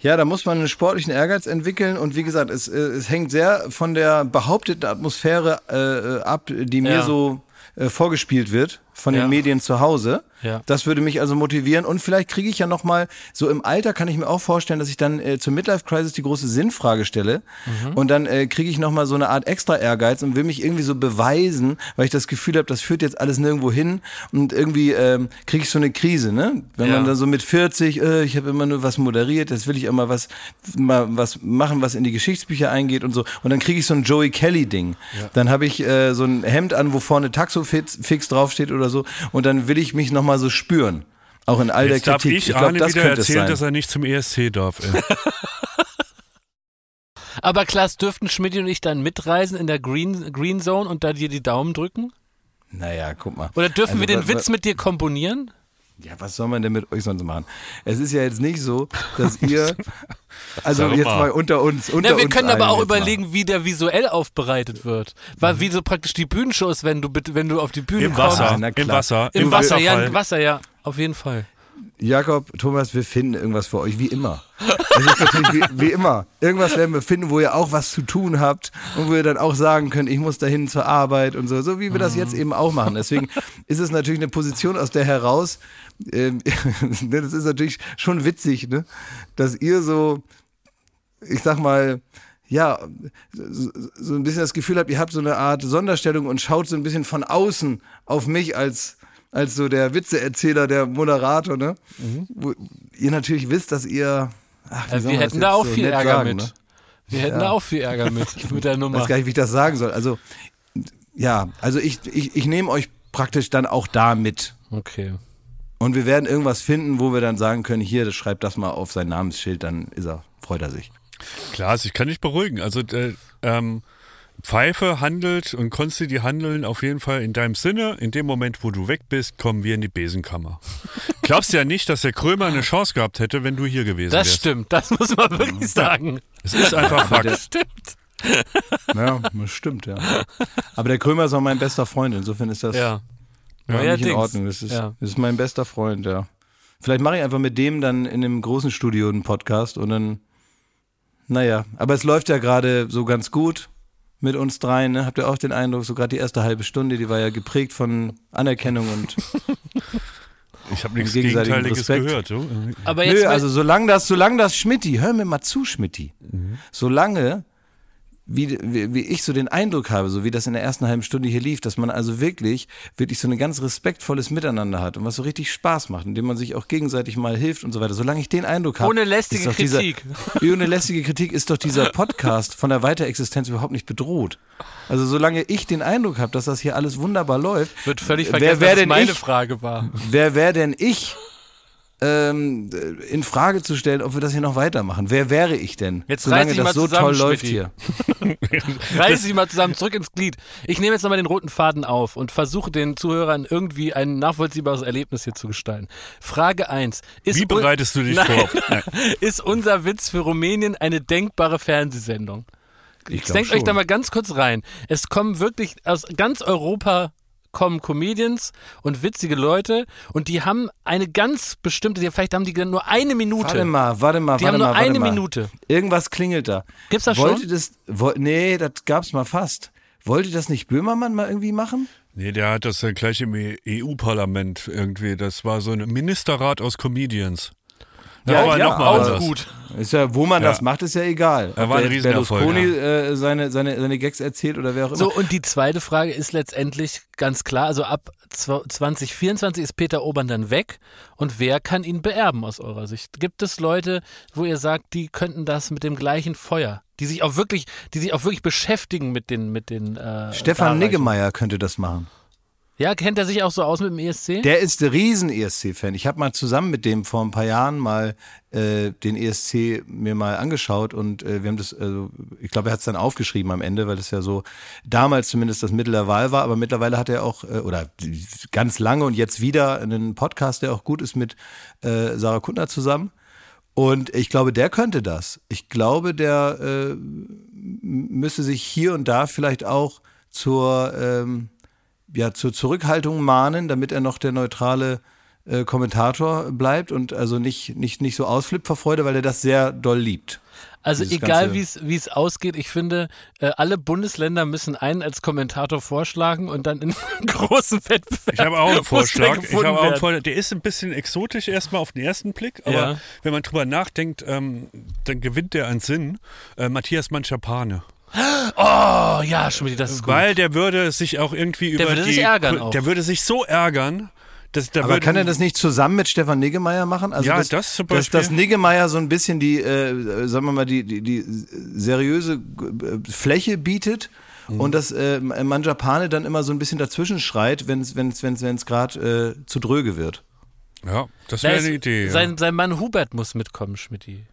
A: Ja, da muss man einen sportlichen Ehrgeiz entwickeln und wie gesagt, es, äh, es hängt sehr von der behaupteten Atmosphäre äh, ab, die mir
C: Ja.
A: so äh, vorgespielt wird von
C: Ja.
A: den Medien zu Hause.
C: Ja.
A: Das würde mich also motivieren und vielleicht kriege ich ja noch mal so im Alter kann ich mir auch vorstellen, dass ich dann äh, zur Midlife Crisis die große Sinnfrage stelle
C: Mhm.
A: und dann äh, kriege ich noch mal so eine Art extra Ehrgeiz und will mich irgendwie so beweisen, weil ich das Gefühl habe, das führt jetzt alles nirgendwo hin und irgendwie ähm, kriege ich so eine Krise, ne? Wenn
C: Ja.
A: man dann so mit 40, äh, ich habe immer nur was moderiert, jetzt will ich immer was mal was machen, was in die Geschichtsbücher eingeht und so und dann kriege ich so ein Joey Kelly Ding. Dann habe ich äh, so ein Hemd an, wo vorne Taxofix fix draufsteht oder so und dann will ich mich noch mal so spüren. Auch in all
B: Jetzt
A: der
B: darf
A: Kritik.
B: ich,
A: glaub,
B: Arne
A: das
B: wieder erzählen,
A: sein.
B: dass er nicht zum ESC darf. *laughs*
C: Aber Klaas, dürften Schmidt und ich dann mitreisen in der Green, Green Zone und da dir die Daumen drücken?
A: Naja, guck mal.
C: Oder dürfen
A: Also,
C: wir den Witz mit dir komponieren?
A: Ja, was soll man denn mit euch sonst machen? Es ist ja jetzt nicht so, dass *laughs* ihr, also jetzt
B: mal.
A: unter uns, unter
C: Ja, wir
A: uns
C: können aber auch
A: jetzt mal.
C: überlegen, wie der visuell aufbereitet wird. Weil wie so praktisch die Bühnenshow ist, wenn du bitte, wenn du auf die Bühne
B: Im
C: kommst.
B: Wasser,
A: na
B: im. Wasser,
C: Im Wasser, ja, im Wasser, ja, auf jeden Fall.
A: Jakob, Thomas, wir finden irgendwas für euch, wie immer. Es ist natürlich wie, wie immer. Irgendwas werden wir finden, wo ihr auch was zu tun habt und wo ihr dann auch sagen könnt, ich muss dahin zur Arbeit und so, so wie wir das jetzt eben auch machen. Deswegen ist es natürlich eine Position aus der heraus, ähm, *laughs* ne, das ist natürlich schon witzig, ne, dass ihr so, ich sag mal, ja, so ein bisschen das Gefühl habt, ihr habt so eine Art Sonderstellung und schaut so ein bisschen von außen auf mich als, als so der Witzeerzähler, der Moderator, ne? Wo ihr natürlich wisst, dass ihr. Ach, wie
C: Ja,
A: soll
C: wir hätten da auch
A: so
C: viel Ärger
A: sagen,
C: mit.
A: Ne?
C: Wir hätten da auch viel Ärger mit, *laughs* mit der
A: Ich
C: Nummer.
A: weiß gar nicht, wie ich das sagen soll. Also, ja, also ich, ich, ich nehme euch praktisch dann auch da mit.
C: Okay.
A: Und wir werden irgendwas finden, wo wir dann sagen können, hier, das schreibt das mal auf sein Namensschild, dann ist er, freut er sich.
B: Klar, also ich kann dich beruhigen. Also äh, ähm, Pfeife handelt und Konsti, die handeln auf jeden Fall in deinem Sinne. In dem Moment, wo du weg bist, kommen wir in die Besenkammer. *laughs* Glaubst ja nicht, dass der Krömer eine Chance gehabt hätte, wenn du hier gewesen
C: Das
B: wärst.
C: stimmt, das muss man wirklich sagen.
B: Es ist einfach Fakt.
C: Das stimmt.
A: Ja, das stimmt, ja. Aber der Krömer ist auch mein bester Freund, insofern ist das
C: Ja.
A: ja, nicht in. Ordnung. Das ist,
C: Ja.
A: das ist mein bester Freund, ja. Vielleicht mache ich einfach mit dem dann in einem großen Studio einen Podcast und dann, naja, aber es läuft ja gerade so ganz gut mit uns dreien, ne? Habt ihr auch den Eindruck, so gerade die erste halbe Stunde, die war ja geprägt von Anerkennung und *laughs*
B: Ich habe nichts
A: gegenseitigen
B: Gegenteiliges
A: Respekt.
B: gehört.
C: Aber jetzt
A: Nö, also solange das, solange das Schmitti, hör mir mal zu, Schmitti, solange wie, wie, wie ich so den Eindruck habe, so wie das in der ersten halben Stunde hier lief, dass man also wirklich, wirklich so ein ganz respektvolles Miteinander hat und was so richtig Spaß macht, indem man sich auch gegenseitig mal hilft und so weiter. Solange ich den Eindruck habe.
C: Ohne lästige
A: ist doch dieser-
C: Kritik.
A: ohne lästige Kritik ist doch dieser Podcast von der Weiterexistenz überhaupt nicht bedroht. Also solange ich den Eindruck habe, dass das hier alles wunderbar läuft,
C: wird völlig
A: wer-
C: vergessen,
A: wer
C: dass es
A: denn
C: meine
A: ich?
C: Frage war.
A: wer wäre denn ich, ähm, in Frage zu stellen, ob wir das hier noch weitermachen. Wer wäre ich denn?
C: Jetzt
A: solange
C: reiß dich
A: das
C: mal
A: so
C: zusammen,
A: toll läuft
C: Schmidti.
A: hier. *laughs*
C: Reiß dich mal zusammen zurück ins Glied. Ich nehme jetzt nochmal den roten Faden auf und versuche den Zuhörern irgendwie ein nachvollziehbares Erlebnis hier zu gestalten. Frage 1. Ist
B: Wie bereitest du dich
C: Nein.
B: vor? *laughs* Nein.
C: Ist unser Witz für Rumänien eine denkbare Fernsehsendung?
A: Ich glaub
C: Denkt euch da mal ganz kurz rein. Es kommen wirklich aus ganz Europa kommen Comedians und witzige Leute und die haben eine ganz bestimmte, die- vielleicht haben die dann nur eine Minute.
A: Warte mal, warte mal,
C: die
A: warte
C: haben nur
A: mal,
C: eine
A: mal.
C: Minute.
A: Irgendwas klingelt da.
C: Gibt's das
A: Wollte
C: schon?
A: das, wo, nee, das gab's mal fast. Wollte das nicht Böhmermann mal irgendwie machen?
B: Nee, der hat das ja gleich im EU-Parlament irgendwie. Das war so ein Ministerrat aus Comedians.
A: Ja,
B: aber
A: ja,
B: noch mal
A: aber-
B: anders.
C: Gut.
A: Ist ja, wo man
B: Ja.
A: das macht, ist ja egal.
B: Er war ein
A: Berlusconi äh, seine, seine, seine Gags erzählt oder wer auch immer.
C: So, und die zweite Frage ist letztendlich ganz klar, also ab zw- 2024 ist Peter Obern dann weg und wer kann ihn beerben aus eurer Sicht? Gibt es Leute, wo ihr sagt, die könnten das mit dem gleichen Feuer, die sich auch wirklich, die sich auch wirklich beschäftigen mit den, mit den äh,
A: Stefan? Niggemeier könnte das machen.
C: Ja, kennt er sich auch so aus mit dem ESC?
A: Der ist der riesen ESC-Fan. Ich habe mal zusammen mit dem vor ein paar Jahren mal äh, den ESC mir mal angeschaut und äh, wir haben das, also ich glaube, er hat es dann aufgeschrieben am Ende, weil das ja so damals zumindest das Mittel der Wahl war, aber mittlerweile hat er auch, äh, oder ganz lange und jetzt wieder einen Podcast, der auch gut ist mit äh, Sarah Kuttner zusammen. Und ich glaube, der könnte das. Ich glaube, der äh, müsste sich hier und da vielleicht auch zur ähm, ja, zur Zurückhaltung mahnen, damit er noch der neutrale äh, Kommentator bleibt und also nicht, nicht, nicht so ausflippt vor Freude, weil er das sehr doll liebt.
C: Also
A: Dieses
C: egal wie es wie es ausgeht, ich finde, äh, alle Bundesländer müssen einen als Kommentator vorschlagen und dann in *laughs* großen Wettbewerb.
B: Ich habe auch einen
C: muss der
B: Vorschlag. Ich auch einen. Vorschlag. Der ist ein bisschen exotisch erstmal auf den ersten Blick, aber
C: Ja.
B: wenn man drüber nachdenkt, ähm, dann gewinnt der an Sinn. Äh, Matthias Manschapane.
C: Oh ja, Schmidt, das ist gut.
B: Weil der würde sich auch irgendwie über
C: würde
B: die.
C: sich ärgern auch.
B: Der würde sich so ärgern, dass da
A: Aber kann er das nicht zusammen mit Stefan Niggemeier machen? Also
B: Ja,
A: dass,
B: das zum
A: dass,
B: Beispiel.
A: dass Niggemeier so ein bisschen die, äh, sagen wir mal, die, die, die seriöse äh, Fläche bietet
B: Mhm.
A: und dass äh, Manjapane dann immer so ein bisschen dazwischen schreit, wenn es wenn's, wenn's, wenn's gerade äh, zu dröge wird.
B: Ja, das
C: Da
B: wäre eine Idee. ja.
C: Sein, sein Mann Hubert muss mitkommen, Schmidti.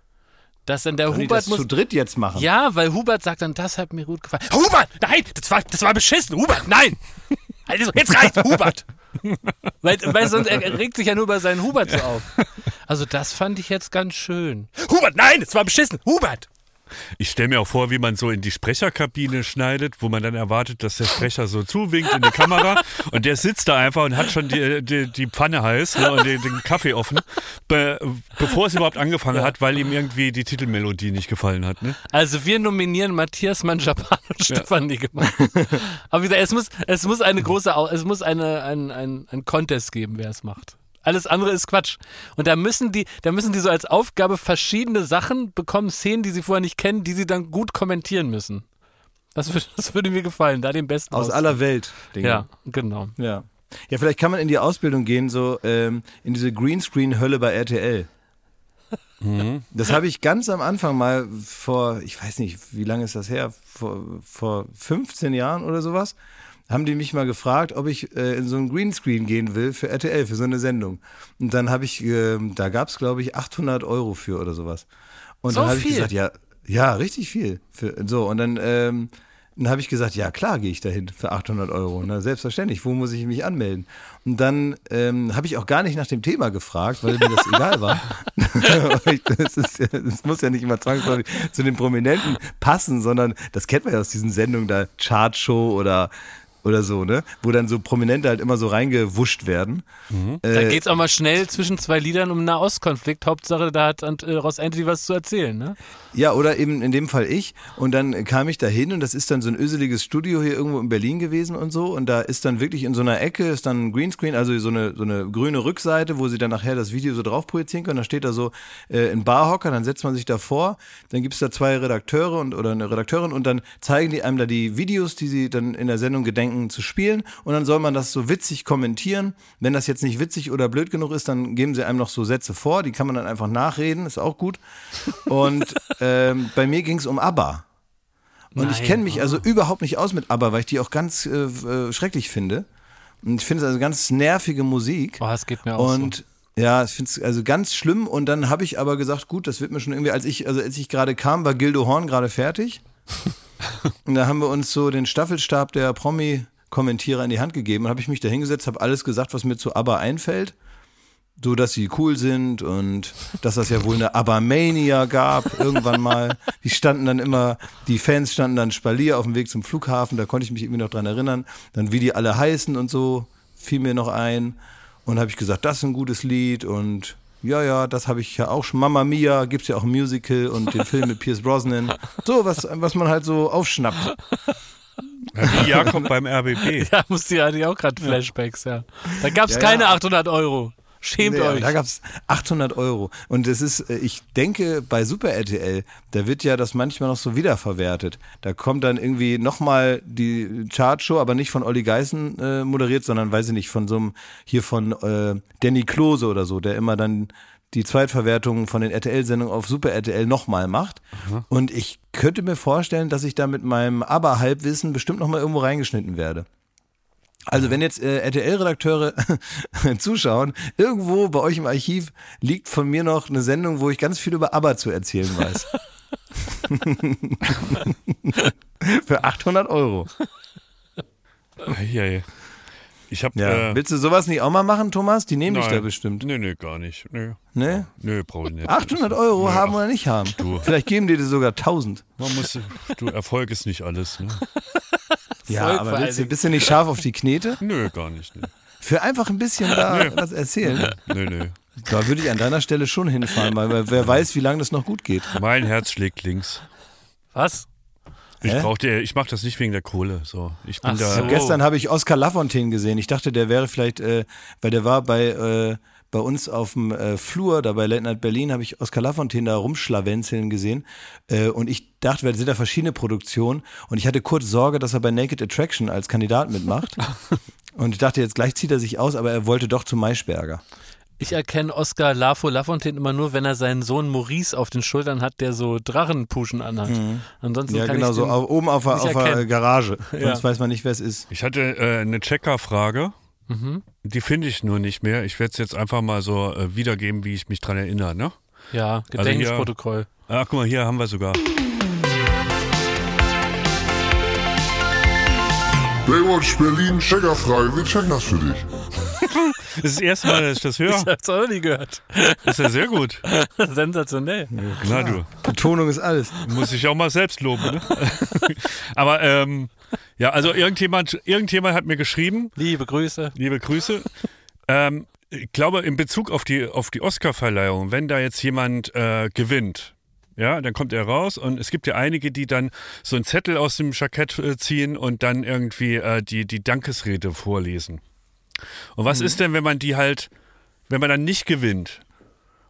C: Dass dann der
A: die
C: Hubert
A: das
C: muss.
A: zu dritt jetzt machen?
C: Ja, weil Hubert sagt dann, das hat mir gut gefallen. Hubert, nein, das war, das war beschissen. Hubert, nein. *laughs* Also, jetzt reicht Hubert. weil, weil sonst er regt sich ja nur bei seinen Hubert so auf. Also das fand ich jetzt ganz schön. Hubert, nein, das war beschissen. Hubert.
B: Ich stelle mir auch vor, wie man so in die Sprecherkabine schneidet, wo man dann erwartet, dass der Sprecher so zuwinkt in die Kamera und der sitzt da einfach und hat schon die, die, die Pfanne heiß ne, und den, den Kaffee offen, be, bevor es überhaupt angefangen hat, weil ihm irgendwie die Titelmelodie nicht gefallen hat. Ne?
C: Also wir nominieren Matthias Manjapan und Stefan Niggemann. Aber wie gesagt, es muss, es muss eine große, es muss eine, ein, ein, ein Contest geben, wer es macht. Alles andere ist Quatsch. Und da müssen die, da müssen die so als Aufgabe verschiedene Sachen bekommen, Szenen, die sie vorher nicht kennen, die sie dann gut kommentieren müssen. Das, würde- das würde mir gefallen, da den besten
A: Aus
C: raus-
A: aller Welt. Dinge.
C: Ja, genau.
A: Ja. Ja, vielleicht kann man in die Ausbildung gehen, so ähm, in diese Greenscreen-Hölle bei RTL. Das habe ich ganz am Anfang mal vor, ich weiß nicht, wie lange ist das her, vor, vor 15 Jahren oder sowas, haben die mich mal gefragt, ob ich äh, in so einen Greenscreen gehen will für RTL, für so eine Sendung. Und dann habe ich, äh, da gab es glaube ich 800 Euro für oder sowas. Und
C: So
A: dann habe ich gesagt, ja, ja, richtig viel. Für, so, und dann, ähm, dann habe ich gesagt, ja klar gehe ich dahin für 800 Euro. Na, selbstverständlich, wo muss ich mich anmelden? Und dann ähm, habe ich auch gar nicht nach dem Thema gefragt, weil mir das egal war. *laughs* Das, ist, das muss ja nicht immer zwangsläufig zu den Prominenten passen, sondern das kennt man ja aus diesen Sendungen da, Chartshow oder oder so, ne? Wo dann so Prominente halt immer so reingewuscht werden.
C: Da
A: Äh,
C: geht's auch mal schnell zwischen zwei Liedern um einen Nahostkonflikt. Hauptsache, da hat äh, Ross Anthony was zu erzählen, ne?
A: Ja, oder eben in dem Fall ich. Und dann kam ich da hin und das ist dann so ein öseliges Studio hier irgendwo in Berlin gewesen und so. Und da ist dann wirklich in so einer Ecke, ist dann ein Greenscreen, also so eine, so eine grüne Rückseite, wo sie dann nachher das Video so drauf projizieren können. Da steht da so äh, ein Barhocker, dann setzt man sich da vor, dann gibt's da zwei Redakteure und oder eine Redakteurin und dann zeigen die einem da die Videos, die sie dann in der Sendung gedenken zu spielen. Und dann soll man das so witzig kommentieren. Wenn das jetzt nicht witzig oder blöd genug ist, dann geben sie einem noch so Sätze vor, die kann man dann einfach nachreden, ist auch gut. Und *laughs* ähm, bei mir ging es um ABBA. Und ich
C: Nein.
A: kenne mich also überhaupt nicht aus mit ABBA, weil ich die auch ganz äh, äh, schrecklich finde. Und ich finde es also ganz nervige Musik.
C: Boah, es geht mir auch
A: und Ja, ich finde es also ganz schlimm. Und dann habe ich aber gesagt, gut, das wird mir schon irgendwie, als ich, also als ich gerade kam, war Gildo Horn gerade fertig. *laughs* und da haben wir uns so den Staffelstab der Promi-Kommentierer in die Hand gegeben. habe ich mich da hingesetzt, habe alles gesagt, was mir zu ABBA einfällt. So, dass sie cool sind und dass das ja wohl eine ABBA-Mania gab, irgendwann mal. Die standen dann immer, die Fans standen dann Spalier auf dem Weg zum Flughafen, da konnte ich mich irgendwie noch dran erinnern. Dann wie die alle heißen und so, fiel mir noch ein. Und habe ich gesagt, das ist ein gutes Lied und ja, ja, das habe ich ja auch schon. Mama Mia gibt es ja auch ein Musical und den Film mit Pierce Brosnan. *laughs* So, was, was man halt so aufschnappt.
B: Ja, wie Jakob beim RBB.
C: Ja, musste ja eigentlich auch gerade Flashbacks, ja. Da gab es
A: Ja,
C: keine
A: ja.
C: 800 Euro. Schämt
A: Nee,
C: euch.
A: Da gab's 800 Euro. Und es ist, äh, ich denke, bei Super RTL, da wird ja das manchmal noch so wiederverwertet. Da kommt dann irgendwie nochmal die Chartshow, aber nicht von Olli Geißen äh, moderiert, sondern, weiß ich nicht, von so einem, hier von äh, Danny Klose oder so, der immer dann die Zweitverwertung von den RTL-Sendungen auf Super RTL nochmal macht. Und ich könnte mir vorstellen, dass ich da mit meinem Aber-Halbwissen bestimmt nochmal irgendwo reingeschnitten werde. Also wenn jetzt äh, RTL-Redakteure *laughs* zuschauen, irgendwo bei euch im Archiv liegt von mir noch eine Sendung, wo ich ganz viel über ABBA zu erzählen weiß. *laughs* Für 800 Euro.
B: Eieiei. Ich habe
A: Ja.
B: äh,
A: Willst du sowas nicht auch mal machen, Thomas? Die nehmen dich da bestimmt.
B: Nee, nee, gar nicht. Nee,
A: Ne?
B: nee brauche ich nicht.
A: 800 Euro
B: Nee,
A: haben
B: ach,
A: oder nicht haben.
B: du.
A: Vielleicht geben die dir sogar 1000.
B: Man muss, du, Erfolg ist nicht alles. Ne? *laughs*
A: Ja,
C: Volk
A: aber willst du, bist du nicht scharf auf die Knete? *laughs*
B: Nö, gar nicht. Nee,
A: Für einfach ein bisschen da *laughs* was erzählen.
B: nee. nee.
A: Da würde ich an deiner Stelle schon hinfahren, weil wer weiß, wie lange das noch gut geht.
B: Mein Herz schlägt links.
C: Was?
B: Ich brauch dir, ich mache das nicht wegen der Kohle. So, ich bin
C: Ach
B: da.
C: so.
A: Gestern habe ich Oskar Lafontaine gesehen. Ich dachte, der wäre vielleicht, äh, weil der war bei, äh, bei uns auf dem äh, Flur, da bei Late Night Berlin, habe ich Oskar Lafontaine da rumschlawenzeln gesehen. Äh, und ich dachte, wir sind da verschiedene Produktionen. Und ich hatte kurz Sorge, dass er bei Naked Attraction als Kandidat mitmacht. *laughs* und ich dachte, jetzt gleich zieht er sich aus, aber er wollte doch zu Maischberger.
C: Ich erkenne Oscar Lafo Lafontaine immer nur, wenn er seinen Sohn Maurice auf den Schultern hat, der so Drachenpuschen anhat. Ansonsten
A: Ja,
C: kann
A: genau,
C: ich
A: so auf, oben auf, auf der. Garage.
C: Ja.
A: Sonst weiß man nicht, wer es ist.
B: Ich hatte äh, eine Checker-Frage.
C: Mhm.
B: Die finde ich nur nicht mehr. Ich werde es jetzt einfach mal so äh, wiedergeben, wie ich mich dran erinnere. Ne?
C: Ja,
B: hier-
C: Gedächtnisprotokoll.
B: Ach, guck mal, hier haben wir sogar.
D: Baywatch Berlin, Checkerfrage, wir checken das für dich. *laughs*
B: Das ist das erste Mal, dass ich das höre.
C: Ich hab's auch noch nie gehört.
B: Das ist ja sehr gut. *laughs*
C: Sensationell.
B: Na du,
A: Betonung ist alles.
B: muss ich auch mal selbst loben. Ne? *laughs* Aber ähm, ja, also irgendjemand, irgendjemand hat mir geschrieben,
C: Liebe Grüße.
B: liebe Grüße. Ähm, ich glaube, in Bezug auf die, auf die Oscar-Verleihung, wenn da jetzt jemand äh, gewinnt, ja, dann kommt er raus und es gibt ja einige, die dann so einen Zettel aus dem Jackett äh, ziehen und dann irgendwie äh, die, die Dankesrede vorlesen. Und was ist denn, wenn man die halt, wenn man dann nicht gewinnt?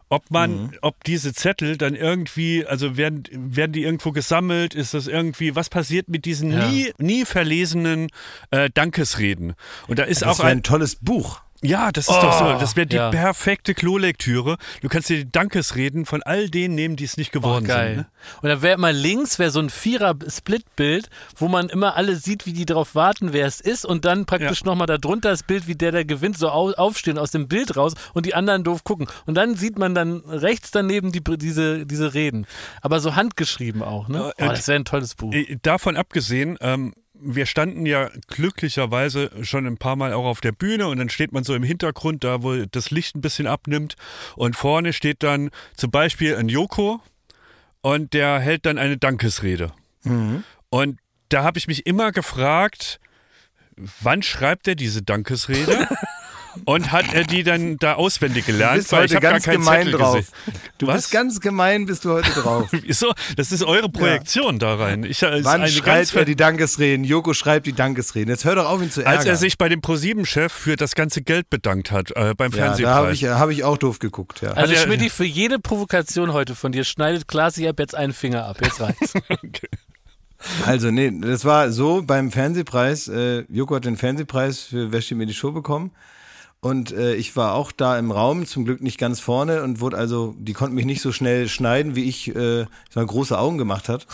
B: Ob man, ob diese Zettel dann irgendwie, also werden, werden die irgendwo gesammelt? Ist das irgendwie, was passiert mit diesen
C: Ja.
B: nie, nie verlesenen äh, Dankesreden? Und da ist
A: Das
B: auch ein,
A: ein tolles Buch.
B: Ja, das ist doch so. Das wäre die
C: ja.
B: perfekte Klolektüre. Du kannst dir die Dankesreden von all denen nehmen, die es nicht
C: Oh,
B: geworden
C: geil.
B: sind. Ne?
C: Und dann wäre mal links wäre so ein Vierer-Split-Bild, wo man immer alle sieht, wie die darauf warten, wer es ist, und dann praktisch
B: Ja.
C: nochmal darunter das Bild, wie der, der gewinnt, so au aufstehen aus dem Bild raus und die anderen doof gucken. Und dann sieht man dann rechts daneben die, diese, diese Reden. Aber so handgeschrieben auch, ne?
B: Ja,
C: Oh, das wäre ein tolles Buch.
B: Äh, Davon abgesehen, ähm, wir standen ja glücklicherweise schon ein paar Mal auch auf der Bühne und dann steht man so im Hintergrund, da wo das Licht ein bisschen abnimmt und vorne steht dann zum Beispiel ein Joko und der hält dann eine Dankesrede. Und da habe ich mich immer gefragt, wann schreibt er diese Dankesrede? *laughs* Und hat er die dann da auswendig
A: Du
B: gelernt?
A: bist
B: Weil ich
A: heute
B: habe gar
A: ganz gemein
B: Zettel
A: drauf.
B: gesehen.
A: Du
B: Was?
A: bist ganz gemein, bist du heute drauf. *laughs*
B: Wieso? Das ist eure Projektion da rein. Ich, ist
A: Wann schreibt
B: ganz
A: er die Dankesreden? Joko schreibt die Dankesreden. Jetzt hör doch auf, ihn zu ärgern.
B: Als er sich bei dem ProSieben-Chef für das ganze Geld bedankt hat äh, beim
A: ja, da habe ich, hab ich auch doof geguckt, ja.
C: Also Schmidt, für jede Provokation heute von dir schneidet Klasi ab jetzt einen Finger ab. Jetzt reicht's. *laughs*
A: Also, nee, das war so beim Fernsehpreis. Äh, Joko hat den Fernsehpreis für steht mir die Show bekommen. Und äh, ich war auch da im Raum, zum Glück nicht ganz vorne und wurde also, die konnten mich nicht so schnell schneiden, wie ich, äh, ich mal große Augen gemacht hat.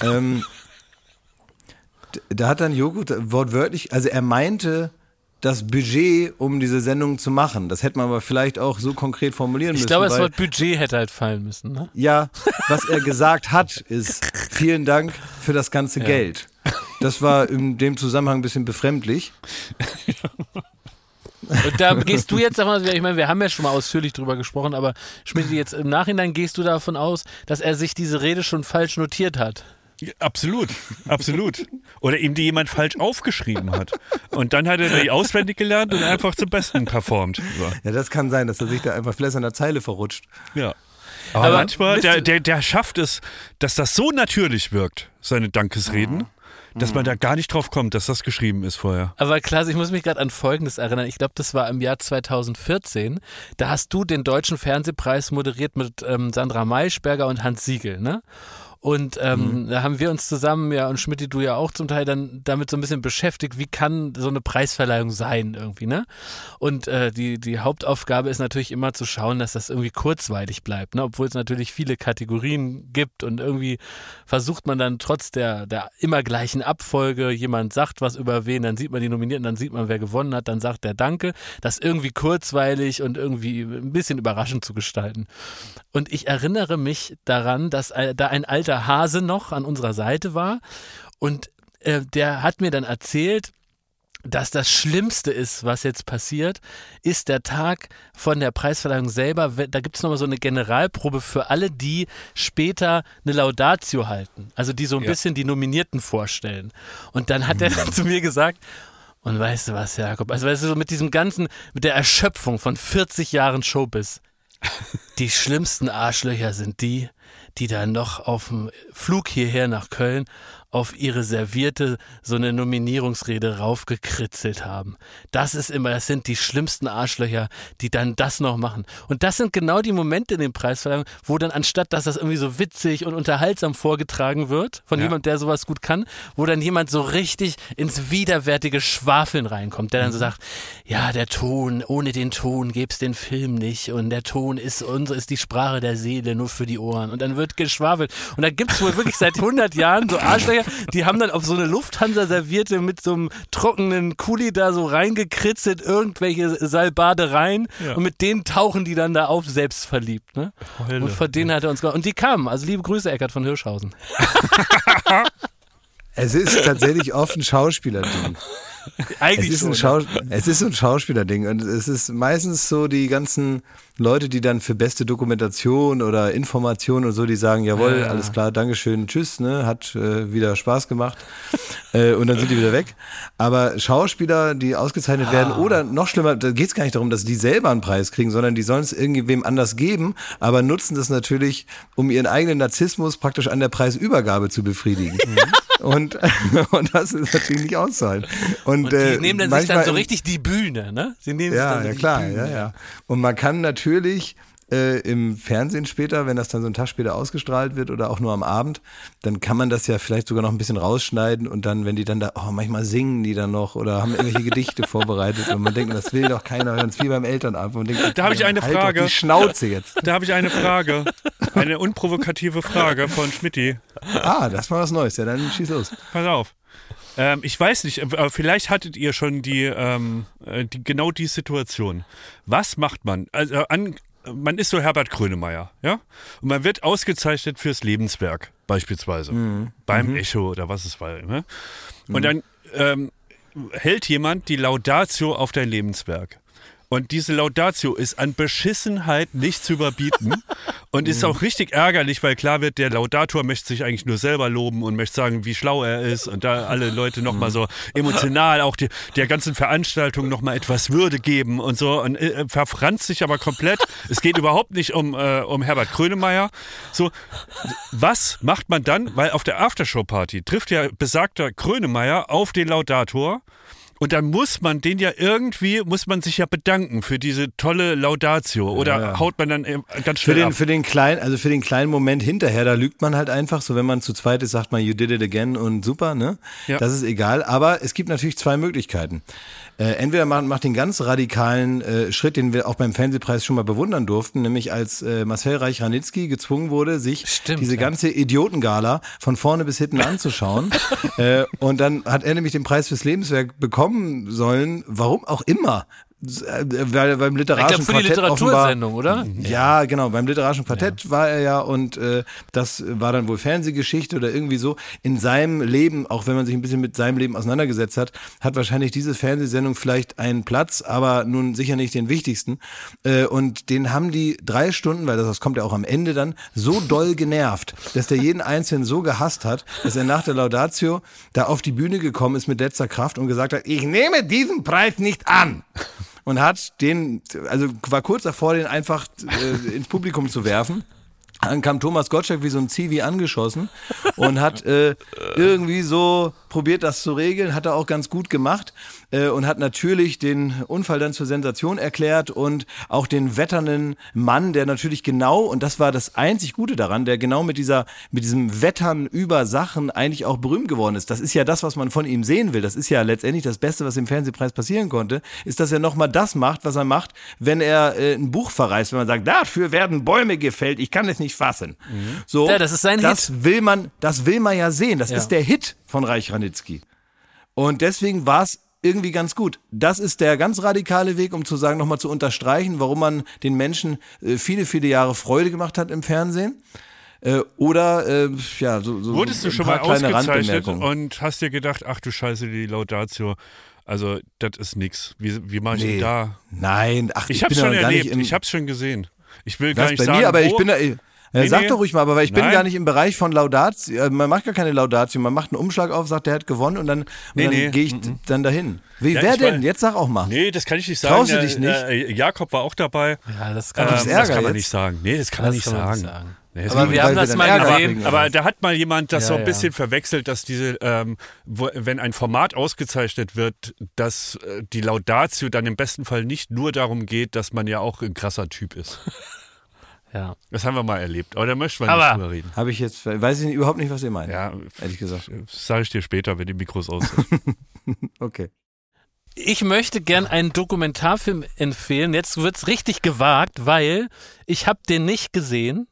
A: Ähm, da hat dann da- wortwörtlich, also er meinte, das Budget, um diese Sendung zu machen. Das hätte man aber vielleicht auch so konkret formulieren müssen.
C: Ich glaube, das Wort Budget hätte halt fallen müssen. Ne?
A: Ja, was er gesagt hat, ist vielen Dank für das ganze Geld. Das war in dem Zusammenhang ein bisschen befremdlich. *laughs*
C: Und da gehst du jetzt davon aus, ich meine, wir haben ja schon mal ausführlich drüber gesprochen, aber Schmidt, jetzt im Nachhinein gehst du davon aus, dass er sich diese Rede schon falsch notiert hat.
B: Absolut, absolut. Oder ihm die jemand falsch aufgeschrieben hat. Und dann hat er die auswendig gelernt und einfach zum Besten performt. So.
A: Ja, das kann sein, dass er sich da einfach vielleicht an der Zeile verrutscht.
B: Ja. Aber,
C: Aber
B: manchmal, der, der, der schafft es, dass das so natürlich wirkt, seine Dankesreden, dass man da gar nicht drauf kommt, dass das geschrieben ist vorher.
C: Aber Klaas, ich muss mich gerade an Folgendes erinnern. Ich glaube, das war im Jahr 2014. Da hast du den Deutschen Fernsehpreis moderiert mit ähm, Sandra Maischberger und Hans Siegel, ne? Und ähm, da haben wir uns zusammen, ja, und Schmidt, du ja auch zum Teil dann damit so ein bisschen beschäftigt, wie kann so eine Preisverleihung sein irgendwie, ne? Und äh, die, die Hauptaufgabe ist natürlich immer zu schauen, dass das irgendwie kurzweilig bleibt, ne? Obwohl es natürlich viele Kategorien gibt und irgendwie versucht man dann trotz der, der immer gleichen Abfolge, jemand sagt was über wen, dann sieht man die Nominierten, dann sieht man, wer gewonnen hat, dann sagt der Danke, das irgendwie kurzweilig und irgendwie ein bisschen überraschend zu gestalten. Und ich erinnere mich daran, dass äh, da ein alter Hase noch an unserer Seite war und äh, der hat mir dann erzählt, dass das Schlimmste ist, was jetzt passiert, ist der Tag von der Preisverleihung selber. Da gibt es nochmal so eine Generalprobe für alle, die später eine Laudatio halten. Also die so ein
B: Ja.
C: bisschen die Nominierten vorstellen. Und dann hat er dann *laughs* zu mir gesagt, und weißt du was, Jakob, also weißt du, so mit diesem ganzen, mit der Erschöpfung von 40 Jahren Showbiz, *laughs* die schlimmsten Arschlöcher sind die, die dann noch auf dem Flug hierher nach Köln auf ihre Servierte so eine Nominierungsrede raufgekritzelt haben. Das ist immer, das sind die schlimmsten Arschlöcher, die dann das noch machen. Und das sind genau die Momente in den Preisverleihungen, wo dann anstatt, dass das irgendwie so witzig und unterhaltsam vorgetragen wird, von
B: Ja.
C: jemand, der sowas gut kann, wo dann jemand so richtig ins widerwärtige Schwafeln reinkommt, der dann so sagt, ja, der Ton, ohne den Ton gäb's den Film nicht und der Ton ist unsere, ist die Sprache der Seele, nur für die Ohren. Und dann wird geschwafelt. Und da gibt's wohl wirklich seit 100 Jahren so Arschlöcher, die haben dann auf so eine Lufthansa-Servierte mit so einem trockenen Kuli da so reingekritzelt, irgendwelche Salbadereien
B: Ja.
C: und mit denen tauchen die dann da auf, selbst verliebt. Ne? Und von denen hat er uns ge- Und die kamen. Also liebe Grüße, Eckart von Hirschhausen. *laughs* *laughs*
A: Es ist tatsächlich oft ein Schauspielerding. *laughs* Es
C: Eigentlich
A: ist, ein
C: schon. ne?
A: Schau es ist ein Schauspielerding und es ist meistens so die ganzen Leute, die dann für beste Dokumentation oder Information und so, die sagen, jawohl,
C: Ja.
A: alles klar, Dankeschön, tschüss, ne, hat äh, wieder Spaß gemacht *laughs* äh, und dann sind die wieder weg. Aber Schauspieler, die ausgezeichnet werden
C: Ah.
A: oder noch schlimmer, da geht es gar nicht darum, dass die selber einen Preis kriegen, sondern die sollen es irgendwem anders geben, aber nutzen das natürlich, um ihren eigenen Narzissmus praktisch an der Preisübergabe zu befriedigen. Und, *laughs* und das ist natürlich nicht auszuhalten. Und,
C: Und die
A: äh,
C: nehmen dann sich dann so richtig die Bühne, ne? Sie nehmen sich
A: Ja,
C: dann so
A: ja
C: die
A: klar,
C: Bühne.
A: ja, ja. Und man kann natürlich äh, im Fernsehen später, wenn das dann so einen Tag später ausgestrahlt wird oder auch nur am Abend, dann kann man das ja vielleicht sogar noch ein bisschen rausschneiden und dann, wenn die dann da, oh, manchmal singen die dann noch oder haben irgendwelche Gedichte *laughs* vorbereitet und man denkt, das will doch keiner hören, es ist wie beim Elternabend. Und denkt,
B: Da habe ich eine
A: halt
B: Frage.
A: Die Schnauze jetzt.
B: Da habe ich eine Frage. Eine unprovokative Frage von Schmidti.
A: Ah, das war was Neues. Ja, dann schieß los.
B: Pass auf. Ähm, ich weiß nicht, äh, vielleicht hattet ihr schon die, ähm, äh, die genau die Situation. Was macht man? Also an, man ist so Herbert Grönemeyer, ja? Und man wird ausgezeichnet fürs Lebenswerk, beispielsweise. Beim Echo oder was es war. Ne? Und dann ähm, hält jemand die Laudatio auf dein Lebenswerk. Und diese Laudatio ist an Beschissenheit nicht zu überbieten *laughs* und ist auch richtig ärgerlich, weil klar wird, der Laudator möchte sich eigentlich nur selber loben und möchte sagen, wie schlau er ist und da alle Leute nochmal so emotional auch die, der ganzen Veranstaltung nochmal etwas Würde geben und so und äh, verfranst sich aber komplett. es geht überhaupt nicht um, äh, um Herbert Grönemeyer. So, was macht man dann? Weil auf der Aftershow-Party trifft ja besagter Grönemeyer auf den Laudator. Und dann muss man den ja irgendwie, muss man sich ja bedanken für diese tolle Laudatio. Oder
A: ja.
B: haut man dann ganz
A: Für
B: schnell
A: den,
B: ab.
A: für den kleinen, also für den kleinen Moment hinterher, da lügt man halt einfach. So, wenn man zu zweit ist, sagt man, you did it again und super, ne?
B: Ja.
A: Das ist egal. Aber es gibt natürlich zwei Möglichkeiten. Äh, entweder man macht den ganz radikalen äh, Schritt, den wir auch beim Fernsehpreis schon mal bewundern durften, nämlich als äh, Marcel Reich-Ranitzky gezwungen wurde, sich
C: Stimmt,
A: diese
C: ja.
A: ganze Idiotengala von vorne bis hinten anzuschauen. *laughs* äh, und dann hat er nämlich den Preis fürs Lebenswerk bekommen kommen sollen, warum auch immer. Äh, Weil beim
C: Ich
A: literarischen
C: glaube, für die
A: Quartett offenbar,
C: Literatursendung, oder?
A: ja, genau. Beim literarischen Quartett war er ja und äh, das war dann wohl Fernsehgeschichte oder irgendwie so. In seinem Leben, auch wenn man sich ein bisschen mit seinem Leben auseinandergesetzt hat, hat wahrscheinlich diese Fernsehsendung vielleicht einen Platz, aber nun sicher nicht den wichtigsten. Äh, und den haben die drei Stunden, weil das, das kommt ja auch am Ende dann, so doll genervt, dass der jeden Einzelnen so gehasst hat, dass er nach der Laudatio da auf die Bühne gekommen ist mit letzter Kraft und gesagt hat, ich nehme diesen Preis nicht an und hat den, also war kurz davor, den einfach äh, ins Publikum zu werfen. Dann kam Thomas Gottschalk wie so ein Zivi angeschossen und hat äh, irgendwie so probiert, das zu regeln, hat er auch ganz gut gemacht äh, und hat natürlich den Unfall dann zur Sensation erklärt und auch den wetternden Mann, der natürlich genau, und das war das einzig Gute daran, der genau mit dieser, mit diesem Wettern über Sachen eigentlich auch berühmt geworden ist. Das ist ja das, was man von ihm sehen will. Das ist ja letztendlich das Beste, was im Fernsehpreis passieren konnte, ist, dass er nochmal das macht, was er macht, wenn er äh, ein Buch verreißt, wenn man sagt, dafür werden Bäume gefällt, ich kann es nicht fassen. So,
C: Ja, das ist sein
A: das will man, das will man ja sehen. Das
C: Ja.
A: ist der Hit von Reich Ranitzky. Und deswegen war es irgendwie ganz gut. Das ist der ganz radikale Weg, um zu sagen, nochmal zu unterstreichen, warum man den Menschen äh, viele, viele Jahre Freude gemacht hat im Fernsehen. Äh, oder, äh, ja, so, so
B: Wurdest du schon mal ausgezeichnet und hast dir gedacht, ach du Scheiße, die Laudatio, also das ist nix. Wie, wie mache ich
A: Nee.
B: da?
A: Nein, ach,
B: Ich,
A: ich,
B: hab's schon erlebt, ich hab's schon gesehen. Ich will gar nicht
A: bei
B: sagen,
A: mir, aber ich
B: wo.
A: bin da,
B: Nee,
A: sag
B: nee.
A: doch ruhig mal, aber ich bin
B: Nein.
A: gar nicht im Bereich von Laudatio. äh, Man macht gar keine Laudatio, man macht einen Umschlag auf, sagt, der hat gewonnen und dann, und
B: Nee,
A: dann
B: nee,
A: gehe ich dann dahin. Wie,
B: Ja,
A: wer
B: ich
A: denn?
B: weiß-
A: Jetzt sag auch mal.
B: Nee, das kann ich nicht sagen.
A: Traust du
B: Äh,
A: dich nicht?
B: Äh, Jakob war auch dabei.
C: Ja, das kann
B: Ähm,
C: man
A: gibt's
C: nicht
B: das
A: Ärger
B: kann man
A: jetzt?
B: nicht sagen. Nee, das kann
C: Das
B: man nicht
C: kann man
B: sagen.
C: nicht sagen.
B: Nee, das
C: Aber wir haben
A: weil
C: das
A: wir
C: mal
A: Ärger
C: gesehen.
A: kriegen.
B: aber da hat mal jemand das
C: Ja,
B: so ein
C: ja.
B: bisschen verwechselt, dass diese, ähm, wo, wenn ein Format ausgezeichnet wird, dass äh, die Laudatio dann im besten Fall nicht nur darum geht, dass man ja auch ein krasser Typ ist. *laughs*
C: Ja.
B: Das haben wir mal erlebt, aber da möchten wir
C: Aber-
B: nicht drüber reden.
A: Habe ich jetzt, weiß ich überhaupt nicht, was ihr meint.
B: Ja,
A: Ehrlich gesagt.
B: das sage ich dir später, wenn die Mikros aus sind. *laughs*
A: Okay.
C: Ich möchte gern einen Dokumentarfilm empfehlen. Jetzt wird's richtig gewagt, weil ich habe den nicht gesehen.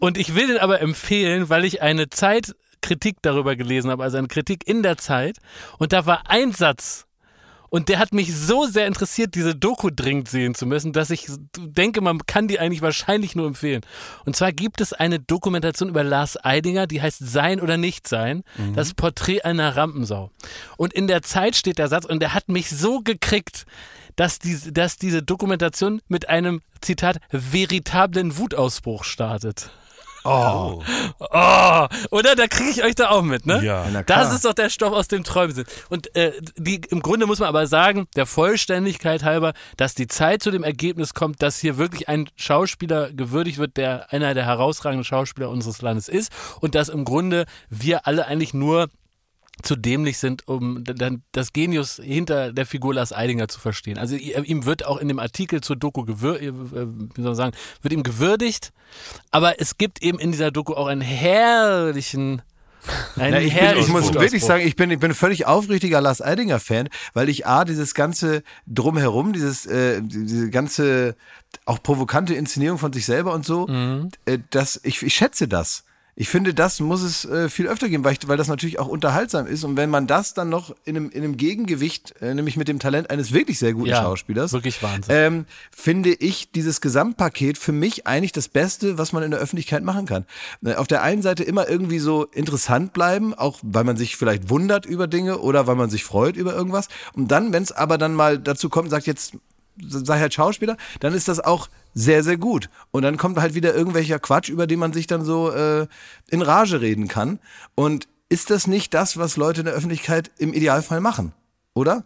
C: Und ich will den aber empfehlen, weil ich eine Zeitkritik darüber gelesen habe, also eine Kritik in der Zeit. Und da war ein Satz. Und der hat mich so sehr interessiert, diese Doku dringend sehen zu müssen, dass ich denke, man kann die eigentlich wahrscheinlich nur empfehlen. Und zwar gibt es eine Dokumentation über Lars Eidinger, die heißt Sein oder Nicht Sein, das Porträt einer Rampensau. Und in der Zeit steht der Satz, und der hat mich so gekriegt, dass diese, dass diese Dokumentation mit einem, Zitat, veritablen Wutausbruch startet.
A: Oh.
C: Oh, oder? Da kriege ich euch da auch mit, ne?
B: Ja.
A: Na klar.
C: Das ist doch der Stoff aus dem Träumen sind. Und äh, die, im Grunde muss man aber sagen, der Vollständigkeit halber, dass die Zeit zu dem Ergebnis kommt, dass hier wirklich ein Schauspieler gewürdigt wird, der einer der herausragenden Schauspieler unseres Landes ist und dass im Grunde wir alle eigentlich nur zu dämlich sind, um dann das Genius hinter der Figur Lars Eidinger zu verstehen. Also ihm wird auch in dem Artikel zur Doku gewür äh, wie soll man sagen, wird ihm gewürdigt, aber es gibt eben in dieser Doku auch einen herrlichen *laughs*
A: Na, ich, bin, ich muss wirklich sagen, ich bin, ich bin völlig aufrichtiger Lars Eidinger Fan, weil ich A, dieses ganze Drumherum, dieses, äh, diese ganze auch provokante Inszenierung von sich selber und so,
C: Mhm.
A: äh, das, ich, ich schätze das. Ich finde, das muss es äh, viel öfter geben, weil, ich, weil das natürlich auch unterhaltsam ist. Und wenn man das dann noch in einem, in einem Gegengewicht, äh, nämlich mit dem Talent eines wirklich sehr guten
C: Ja,
A: Schauspielers,
C: wirklich Wahnsinn.
A: ähm, finde ich dieses Gesamtpaket für mich eigentlich das Beste, was man in der Öffentlichkeit machen kann. Äh, Auf der einen Seite immer irgendwie so interessant bleiben, auch weil man sich vielleicht wundert über Dinge oder weil man sich freut über irgendwas. Und dann, wenn es aber dann mal dazu kommt, sagt jetzt, sei halt Schauspieler, dann ist das auch sehr, sehr gut. Und dann kommt halt wieder irgendwelcher Quatsch, über den man sich dann so äh, in Rage reden kann. Und ist das nicht das, was Leute in der Öffentlichkeit im Idealfall machen? Oder?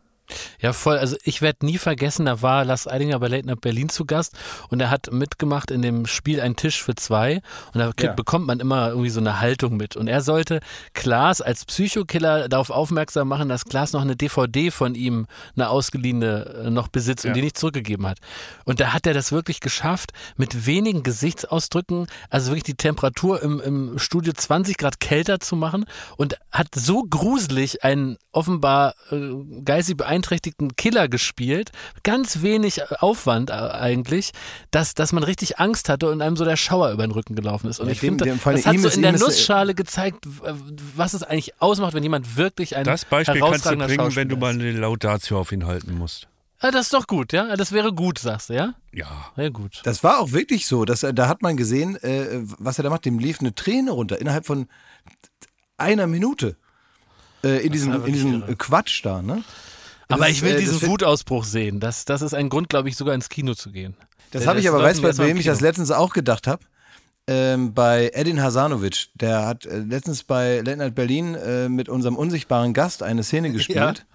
C: Ja, voll. Also ich werde nie vergessen, da war Lars Eidinger bei Late Night Berlin zu Gast und er hat mitgemacht in dem Spiel Ein Tisch für zwei und da
A: Ja.
C: bekommt man immer irgendwie so eine Haltung mit und er sollte Klaas als Psychokiller darauf aufmerksam machen, dass Klaas noch eine DVD von ihm, eine ausgeliehene, äh, noch besitzt und
B: Ja.
C: die nicht zurückgegeben hat. Und da hat er das wirklich geschafft, mit wenigen Gesichtsausdrücken, also wirklich die Temperatur im, im Studio 20 Grad kälter zu machen und hat so gruselig einen offenbar äh, geistig beeinträchtigten beeinträchtigten Killer gespielt, ganz wenig Aufwand äh, eigentlich, dass, dass man richtig Angst hatte und einem so der Schauer über den Rücken gelaufen ist. Und
A: Ja,
C: ich finde, das hat so in der Nussschale gezeigt, was es eigentlich ausmacht, wenn jemand wirklich ein
B: Das Beispiel kannst du bringen, wenn du mal eine Laudatio auf ihn halten musst.
C: Ah, das ist doch gut, ja? Das wäre gut, sagst du, ja?
B: Ja.
C: Sehr gut.
A: Das war auch wirklich so. Dass, er- da hat man gesehen, äh, was er da macht. Dem lief eine Träne runter innerhalb von einer Minute. Äh, in diesem, in diesem. Quatsch da, ne?
C: Aber
A: Das
C: ich
A: ist,
C: will
A: äh,
C: diesen Wutausbruch sehen. Das, das ist ein Grund, glaube ich, sogar ins Kino zu gehen.
A: Das habe ich aber, weißt du, bei wem ich das letztens auch gedacht habe? Ähm, bei Edin Hasanovic. Der hat äh, letztens bei Late Night Berlin äh, mit unserem unsichtbaren Gast eine Szene *laughs* gespielt.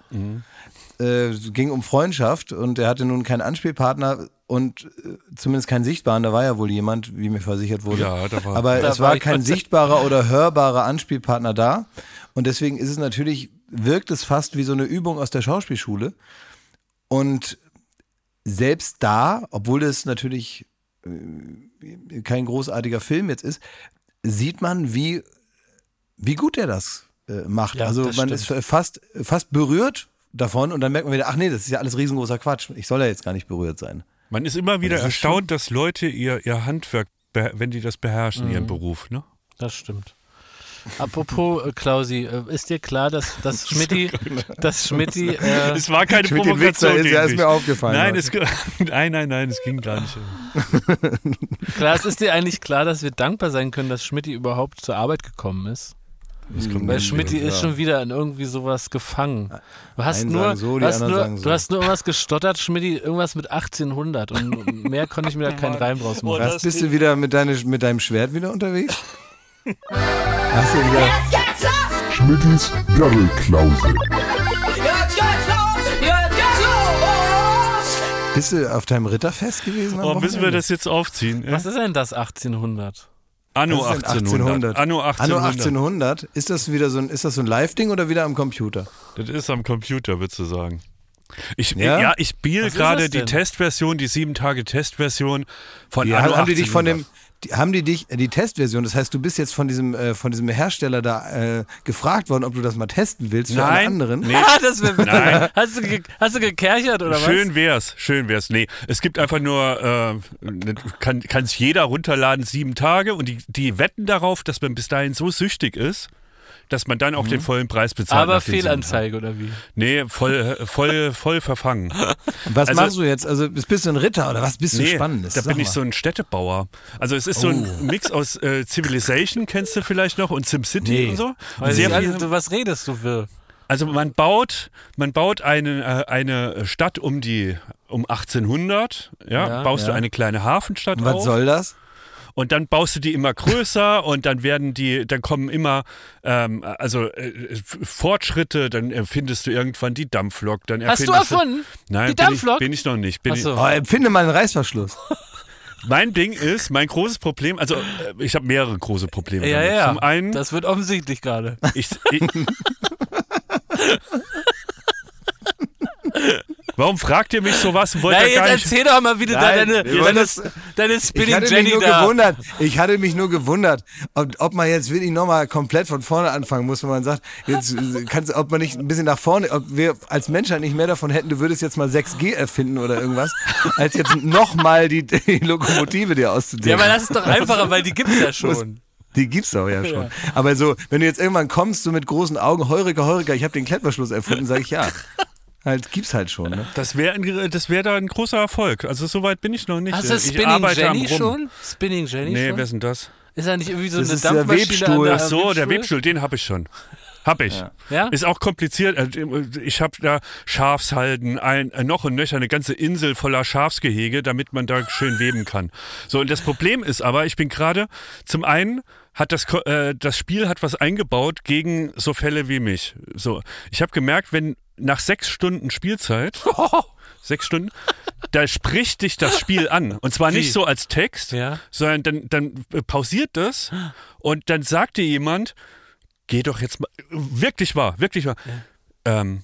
A: Äh, es ging um Freundschaft und er hatte nun keinen Anspielpartner und äh, zumindest keinen sichtbaren. Da war ja wohl jemand, wie mir versichert wurde.
B: Ja, da war-
A: aber *laughs*
C: Da
A: es
C: war
A: war kein sichtbarer oder hörbarer Anspielpartner da. Und deswegen ist es natürlich, wirkt es fast wie so eine Übung aus der Schauspielschule. Und selbst da, obwohl es natürlich äh, kein großartiger Film jetzt ist, sieht man, wie, wie gut er das äh, macht.
C: Ja,
A: also
C: das
A: man
C: stimmt.
A: ist fast, fast berührt davon und dann merkt man wieder, ach nee, das ist ja alles riesengroßer Quatsch. Ich soll ja jetzt gar nicht berührt sein.
B: Man ist immer wieder
A: das
B: erstaunt, dass Leute ihr, ihr Handwerk, wenn die das beherrschen,
A: Mhm.
B: ihren Beruf, ne?
C: Das stimmt. Apropos, äh, Klausi, äh, ist dir klar, dass, dass *laughs* Schmidti, dass Schmidti, *laughs* äh,
B: Es war keine
A: Schmidt, den Witzer
B: Provokation
A: ist- ist mir aufgefallen
B: Nein, es, *laughs* nein, nein, nein, es ging gar nicht.
C: klar, es ist dir eigentlich klar, dass wir dankbar sein können, dass Schmidti überhaupt zur Arbeit gekommen ist? Weil Schmidti ist schon wieder in irgendwie sowas gefangen. Du hast nur,
A: so,
C: hast nur,
A: sagen so.
C: du hast nur irgendwas gestottert, Schmidti, irgendwas mit 1800 und mehr konnte ich mir da keinen Reim draus machen.
A: Was, bist du wieder mit, deine, mit deinem Schwert wieder unterwegs? Hast du wieder.
F: Jetzt geht's los!
D: Schmittis Daddelklause.
F: Jetzt geht's los! Jetzt geht's los!
A: Bist du auf deinem Ritterfest gewesen?
B: Oh, müssen wir das jetzt aufziehen?
C: Was ist denn das 1800?
B: Anno
A: Was ist denn
B: 1800. Anno
A: Anno
B: 1800.
A: 1800. Ist das wieder so ein, ist das so ein Live-Ding oder wieder am Computer?
B: Das ist am Computer, würdest du sagen. Ich,
A: Ja?
B: ja? ich spiele gerade die? Testversion, die sieben Tage Testversion von
A: Ja,
B: Anno
A: haben die dich von
B: 1800.
A: dem, die, haben die dich, die Testversion, das heißt, du bist jetzt von diesem, äh, von diesem Hersteller da äh, gefragt worden, ob du das mal testen willst für alle
B: Nein,
A: anderen?
B: nee, *laughs*
C: Ah, das wär,
B: Nein.
C: Hast du, ge, hast du gekerchert oder
B: Schön
C: was?
B: wär's, schön wär's. Nee, es gibt einfach nur, äh, kann es jeder runterladen, sieben Tage und die, die wetten darauf, dass man bis dahin so süchtig ist, dass man dann auch den vollen Preis bezahlt.
C: Aber Fehlanzeige oder wie?
B: Nee, voll, voll, *laughs* voll verfangen.
A: Was
B: Also-
A: machst du jetzt? Also bist du ein Ritter oder was bist du
B: Nee,
A: Spannendes?
B: da
A: Sag
B: bin ich
A: mal.
B: so ein Städtebauer. Also es ist so ein *laughs* Mix aus äh, Civilization, kennst du vielleicht noch, und SimCity
A: Nee.
B: und so. Und
C: Weiß
B: sehr
C: ich,
B: viel,
C: also, du, was redest du für?
B: Also man baut, man baut eine, äh, eine Stadt um die um 1800, ja,
C: Ja,
B: baust du
A: ja.
B: eine kleine Hafenstadt
A: Was
B: auf
A: soll das?
B: Und dann baust du die immer größer *laughs* und dann werden die, dann kommen immer ähm, also äh, Fortschritte, dann erfindest du irgendwann die Dampflok, dann
C: Hast du erfunden?
B: Nein,
C: Die
B: bin
C: Dampflok?
B: Ich, bin ich noch nicht. Bin
C: so.
A: Oh, empfinde mal einen Reißverschluss.
B: ich, *laughs* mein Ding ist, mein großes Problem, also äh, ich habe mehrere große Probleme.
C: Ja,
B: damit.
C: ja.
B: Zum einen,
C: Das wird offensichtlich gerade.
B: Ich, ich, *laughs* Warum fragt ihr mich sowas? Wollt gar
C: jetzt
B: nicht.
C: erzähl doch mal wieder da
A: Nein,
C: deine,
A: wollen
C: deine, deine
A: Ich
C: Spinning
A: hatte
C: Jenny
A: mich nur
C: da.
A: gewundert. Ich hatte mich nur gewundert, ob, ob man jetzt wirklich nochmal komplett von vorne anfangen muss, wenn man sagt, jetzt äh, kannst, ob man nicht ein bisschen nach vorne, ob wir als Menschheit nicht mehr davon hätten, du würdest jetzt mal 6G erfinden oder irgendwas, als jetzt nochmal die, die Lokomotive dir
C: Ja,
A: auszudenken.
C: aber das ist doch einfacher, weil die gibt's ja schon.
A: Die gibt's doch ja schon. Aber so, wenn du jetzt irgendwann kommst, so mit großen Augen, Heureka, Heureka, ich habe den Klettverschluss erfunden, sage ich ja. Halt, gibt's halt schon, ne?
B: Das wäre das wär da ein großer Erfolg. Also so weit bin ich noch nicht.
C: Hast du Spinning Jenny
B: Rum.
C: schon? Spinning Jenny
B: Nee,
C: schon?
B: wer ist denn das?
C: Ist da nicht irgendwie so
A: Das
C: eine
A: ist der Webstuhl.
C: an
B: Ach
C: der
B: so, der
C: Webstuhl?
B: Webstuhl, den habe ich schon. Hab ich.
C: Ja?
B: Ist auch kompliziert. Also, Ich habe da Schafshalden, ein, äh, noch und nöcher eine ganze Insel voller Schafsgehege, damit man da schön weben kann. So, und das Problem ist aber, ich bin gerade, zum einen hat das, äh, das Spiel hat was eingebaut gegen so Fälle wie mich. So, ich habe gemerkt, wenn nach sechs Stunden Spielzeit, *laughs* sechs Stunden, da spricht dich das Spiel an. Und zwar
C: Wie?
B: nicht so als Text,
C: Ja.
B: sondern dann, dann äh, pausiert das und dann sagt dir jemand, geh doch jetzt mal, wirklich wahr, wirklich wahr, ähm,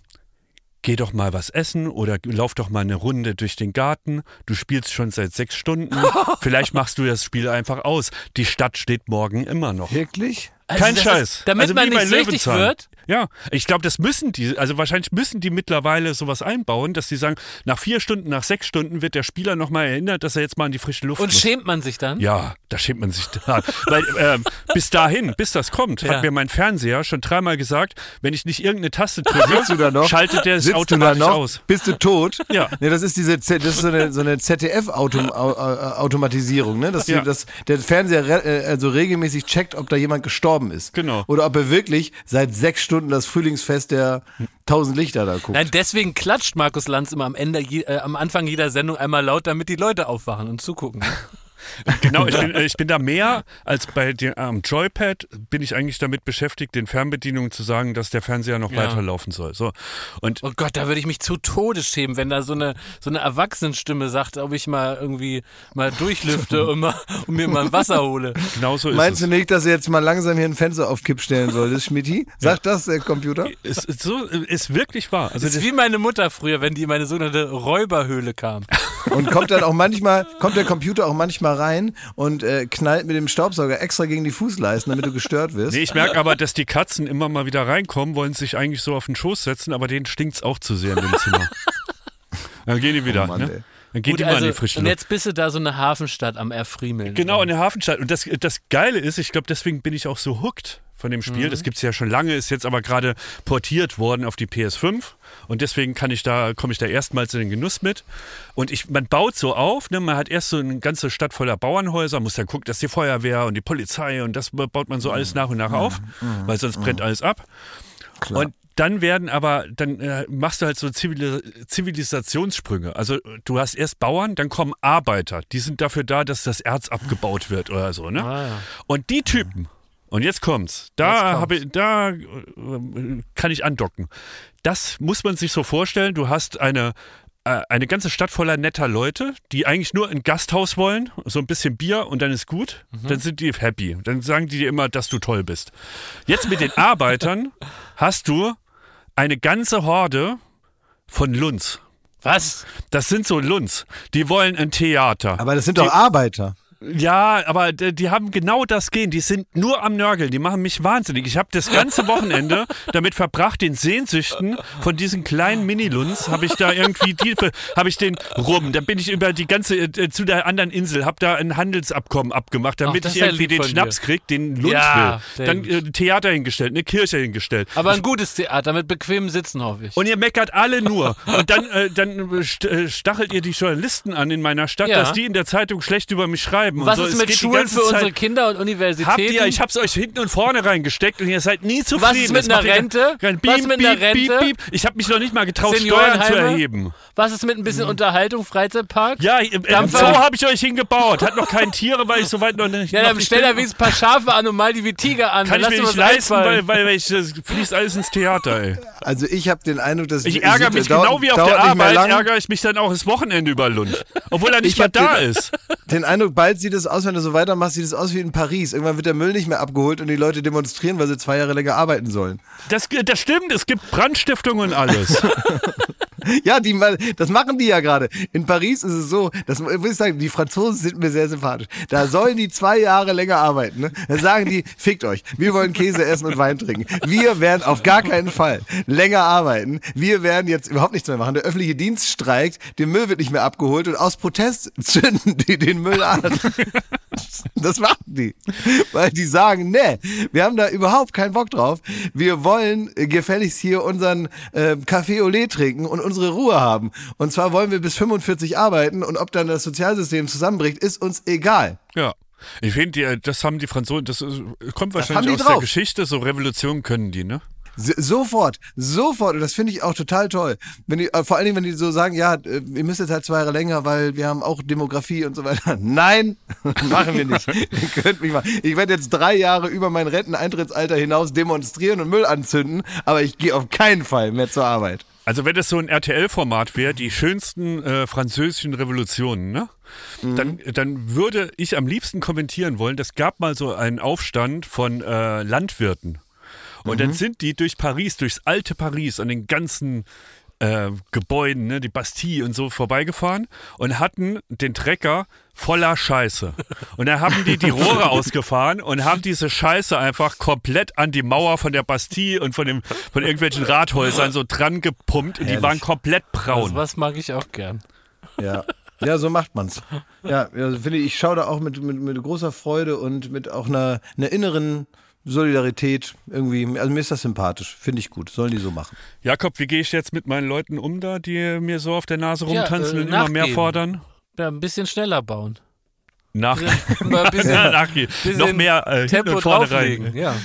B: geh doch mal was essen oder lauf doch mal eine Runde durch den Garten. Du spielst schon seit sechs Stunden. *laughs* Vielleicht machst du das Spiel einfach aus. Die Stadt steht morgen immer noch.
A: Wirklich?
C: Also
B: Kein
C: das
B: Scheiß.
C: Ist, damit
B: Also
C: man nicht süchtig wird,
B: Ja, ich glaube, das müssen die, also wahrscheinlich müssen die mittlerweile sowas einbauen, dass die sagen, nach vier Stunden, nach sechs Stunden wird der Spieler nochmal erinnert, dass er jetzt mal in die frische Luft
C: Und
B: muss.
C: schämt man sich dann?
B: Ja, da schämt man sich *laughs* da. Weil ähm, bis dahin, bis das kommt,
C: Ja.
B: hat mir mein Fernseher schon dreimal gesagt, wenn ich nicht irgendeine Taste drücke, schaltet der sich
A: Sitzt du da
B: automatisch
A: noch?
B: aus.
A: Bist du tot?
B: Ja.
A: Nee, das ist diese Z- das ist so eine, so eine ZDF-Automatisierung, ne? Dass, die,
B: Ja.
A: dass der Fernseher re äh, also regelmäßig checkt, ob da jemand gestorben ist.
B: Genau.
A: Oder ob er wirklich seit sechs Stunden das Frühlingsfest der tausend Lichter da guckt.
C: Nein, deswegen klatscht Markus Lanz immer am Ende, äh, am Anfang jeder Sendung einmal laut, damit die Leute aufwachen und zugucken. *laughs* *laughs*
B: Genau, ich *laughs* bin, äh, ich bin da mehr als bei dem am Joypad bin ich eigentlich damit beschäftigt, den Fernbedienungen zu sagen, dass der Fernseher noch
C: Ja.
B: weiterlaufen soll. So. Und
C: Oh Gott, da würde ich mich zu Tode schämen, wenn da so eine, so eine Erwachsenenstimme sagt, ob ich mal irgendwie mal durchlüfte *laughs* und, mal, und mir mal ein Wasser hole.
B: genauso ist
A: Meinst
B: es.
A: du nicht, dass er jetzt mal langsam hier ein Fenster auf Kipp stellen solltest, Schmidti? Sagt das der Computer?
B: Es ist so ist wirklich wahr. Also
C: Das ist wie meine Mutter früher, wenn die in meine sogenannte Räuberhöhle kam.
A: Und kommt dann auch manchmal, kommt der Computer auch manchmal rein und äh, knallt mit dem Staubsauger extra gegen die Fußleisten, damit du gestört wirst. *laughs*
B: Nee, ich merke aber, dass die Katzen immer mal wieder reinkommen, wollen sich eigentlich so auf den Schoß setzen, aber denen stinkt's auch zu sehr in dem Zimmer. *laughs* Dann gehen die wieder.
A: Oh Mann,
B: ne? Dann gehen
C: Gut,
B: die mal
C: also,
B: in die frische
C: und
B: Luft.
C: jetzt bist du da so eine Hafenstadt am Erfriemeln.
B: Genau, in der Hafenstadt. Und das, das Geile ist, ich glaube, deswegen bin ich auch so hooked von dem Spiel. Das gibt's ja schon lange, ist jetzt aber gerade portiert worden auf die PS5. Und deswegen kann ich da, komme ich da erstmals in den Genuss mit. Und ich, man baut so auf, ne? man hat erst so eine ganze Stadt voller Bauernhäuser, muss dann gucken, dass die Feuerwehr und die Polizei und das baut man so alles nach und nach auf, weil sonst brennt alles ab. Und dann werden aber, dann äh, machst du halt so Zivil Zivilisationssprünge. Also du hast erst Bauern, dann kommen Arbeiter. Die sind dafür da, dass das Erz abgebaut wird oder so. Ne?
C: Ah, ja.
B: Und die Typen, und jetzt kommt's, da, habe ich, da äh, kann ich andocken. Das muss man sich so vorstellen. Du hast eine, äh, eine ganze Stadt voller netter Leute, die eigentlich nur ein Gasthaus wollen, so ein bisschen Bier und dann ist gut. Dann sind die happy. Dann sagen die dir immer, dass du toll bist. Jetzt mit den Arbeitern hast du eine ganze Horde von Lunds.
C: Was?
B: Das sind so Lunds. Die wollen ein Theater.
A: Aber das sind doch Arbeiter.
B: Ja, aber die haben genau das Gen. Die sind nur am Nörgeln. Die machen mich wahnsinnig. Ich habe das ganze Wochenende *laughs* damit verbracht, den Sehnsüchten von diesen kleinen Mini-Lunds. Habe ich da irgendwie, die, habe ich den rum. Dann bin ich über die ganze, äh, zu der anderen Insel, habe da ein Handelsabkommen abgemacht, damit
C: das
B: ich irgendwie den Schnaps
C: dir.
B: krieg, den Lund
C: Ja,
B: will. Dann äh, Theater hingestellt, eine Kirche hingestellt.
C: Aber ein gutes Theater mit bequemen Sitzen, hoffe ich.
B: Und ihr meckert alle nur. Und dann, äh, dann st äh, stachelt ihr die Journalisten an in meiner Stadt,
C: Ja.
B: dass die in der Zeitung schlecht über mich schreiben.
C: Was
B: und so.
C: ist
B: Es
C: mit
B: die
C: Schulen für
B: Zeit-
C: unsere Kinder und Universitäten?
B: Habt ihr, ich hab's euch hinten und vorne reingesteckt und ihr seid nie zufrieden.
C: Was ist mit
B: Das
C: einer Rente?
B: Kein
C: Was
B: Piep,
C: mit einer Rente?
B: piep. Ich habe mich noch nicht mal getraut, Steuern zu erheben.
C: Was ist mit ein bisschen Unterhaltung, Freizeitpark?
B: Ja,
C: Dampfer?
B: so habe ich euch hingebaut. Hat noch keinen Tiere, weil ich soweit noch nicht.
C: Ja,
B: noch
C: dann
B: nicht
C: stell da wenigstens ein paar Schafe an und mal die wie Tiger an.
B: Kann
C: dann
B: ich
C: lass
B: mir nicht
C: was
B: leisten, weil, weil ich, das fließt alles ins Theater, ey.
A: Also ich habe den Eindruck, dass
B: Ich ärgere
A: es
B: mich
A: dauert-
B: genau wie auf der
A: mehr
B: Arbeit, ärgere ich mich dann auch das Wochenende über Lund. Obwohl er *laughs* nicht
A: Ich
B: mal
A: hab
B: da
A: den-
B: ist.
A: Den Eindruck, bald sieht es aus, wenn du so weitermachst, sieht es aus wie in Paris. Irgendwann wird der Müll nicht mehr abgeholt und die Leute demonstrieren, weil sie zwei Jahre länger arbeiten sollen.
B: Das, das stimmt, es gibt Brandstiftung und alles. *laughs* *laughs*
A: Ja, die, das machen die ja gerade. In Paris ist es so, das muss ich sagen, die Franzosen sind mir sehr sympathisch. Da sollen die zwei Jahre länger arbeiten. Ne? Da sagen die, fickt euch, wir wollen Käse essen und Wein trinken. Wir werden auf gar keinen Fall länger arbeiten. Wir werden jetzt überhaupt nichts mehr machen. Der öffentliche Dienst streikt, der Müll wird nicht mehr abgeholt und aus Protest *laughs* zünden die den Müll an. Das machen die. Weil die sagen, nee, wir haben da überhaupt keinen Bock drauf. Wir wollen gefälligst hier unseren äh, Café lait trinken und unsere Ruhe haben. Und zwar wollen wir bis 45 arbeiten und ob dann das Sozialsystem zusammenbricht, ist uns egal.
B: Ja. Ich finde, die- das haben die Franzosen, das kommt wahrscheinlich
A: die
B: aus der
A: drauf.
B: Geschichte, so Revolution können die, ne?
A: Sofort, sofort. Und das finde ich auch total toll. Wenn die, äh, vor allen Dingen, wenn die so sagen, ja, äh, ihr müsst jetzt halt zwei Jahre länger, weil wir haben auch Demografie und so weiter. *laughs* Nein, *laughs* machen wir nicht. *laughs* ihr könnt mich mal. Ich werde jetzt drei Jahre über mein Renteneintrittsalter hinaus demonstrieren und Müll anzünden, aber ich gehe auf keinen Fall mehr zur Arbeit.
B: Also wenn das so ein RTL-Format wäre, die schönsten äh, französischen Revolutionen, ne? Dann, dann würde ich am liebsten kommentieren wollen, das gab mal so einen Aufstand von äh, Landwirten. Und dann sind die durch Paris, durchs alte Paris, an den ganzen äh, Gebäuden, ne, die Bastille und so vorbeigefahren und hatten den Trecker voller Scheiße. Und dann haben die die Rohre *laughs* ausgefahren und haben diese Scheiße einfach komplett an die Mauer von der Bastille und von, dem, von irgendwelchen Rathäusern so dran gepumpt und die waren komplett
C: Also
B: braun.
C: was mag ich auch gern.
A: Ja. Ja, so macht man's. Ja, also finde ich, ich schaue da auch mit, mit, mit großer Freude und mit auch einer, einer inneren Solidarität irgendwie. Also mir ist das sympathisch. Finde ich gut. Sollen die so machen.
B: Jakob, wie gehe ich jetzt mit meinen Leuten um da, die mir so auf der Nase
C: Ja,
B: rumtanzen
C: äh,
B: und immer mehr fordern?
C: Ja, ein bisschen schneller bauen.
B: Nach, *laughs*
C: ein bisschen,
B: ja, nachgehen.
C: bisschen
B: Noch mehr äh,
C: Tempo
B: und vorne
C: drauflegen.
B: rein.
C: Ja.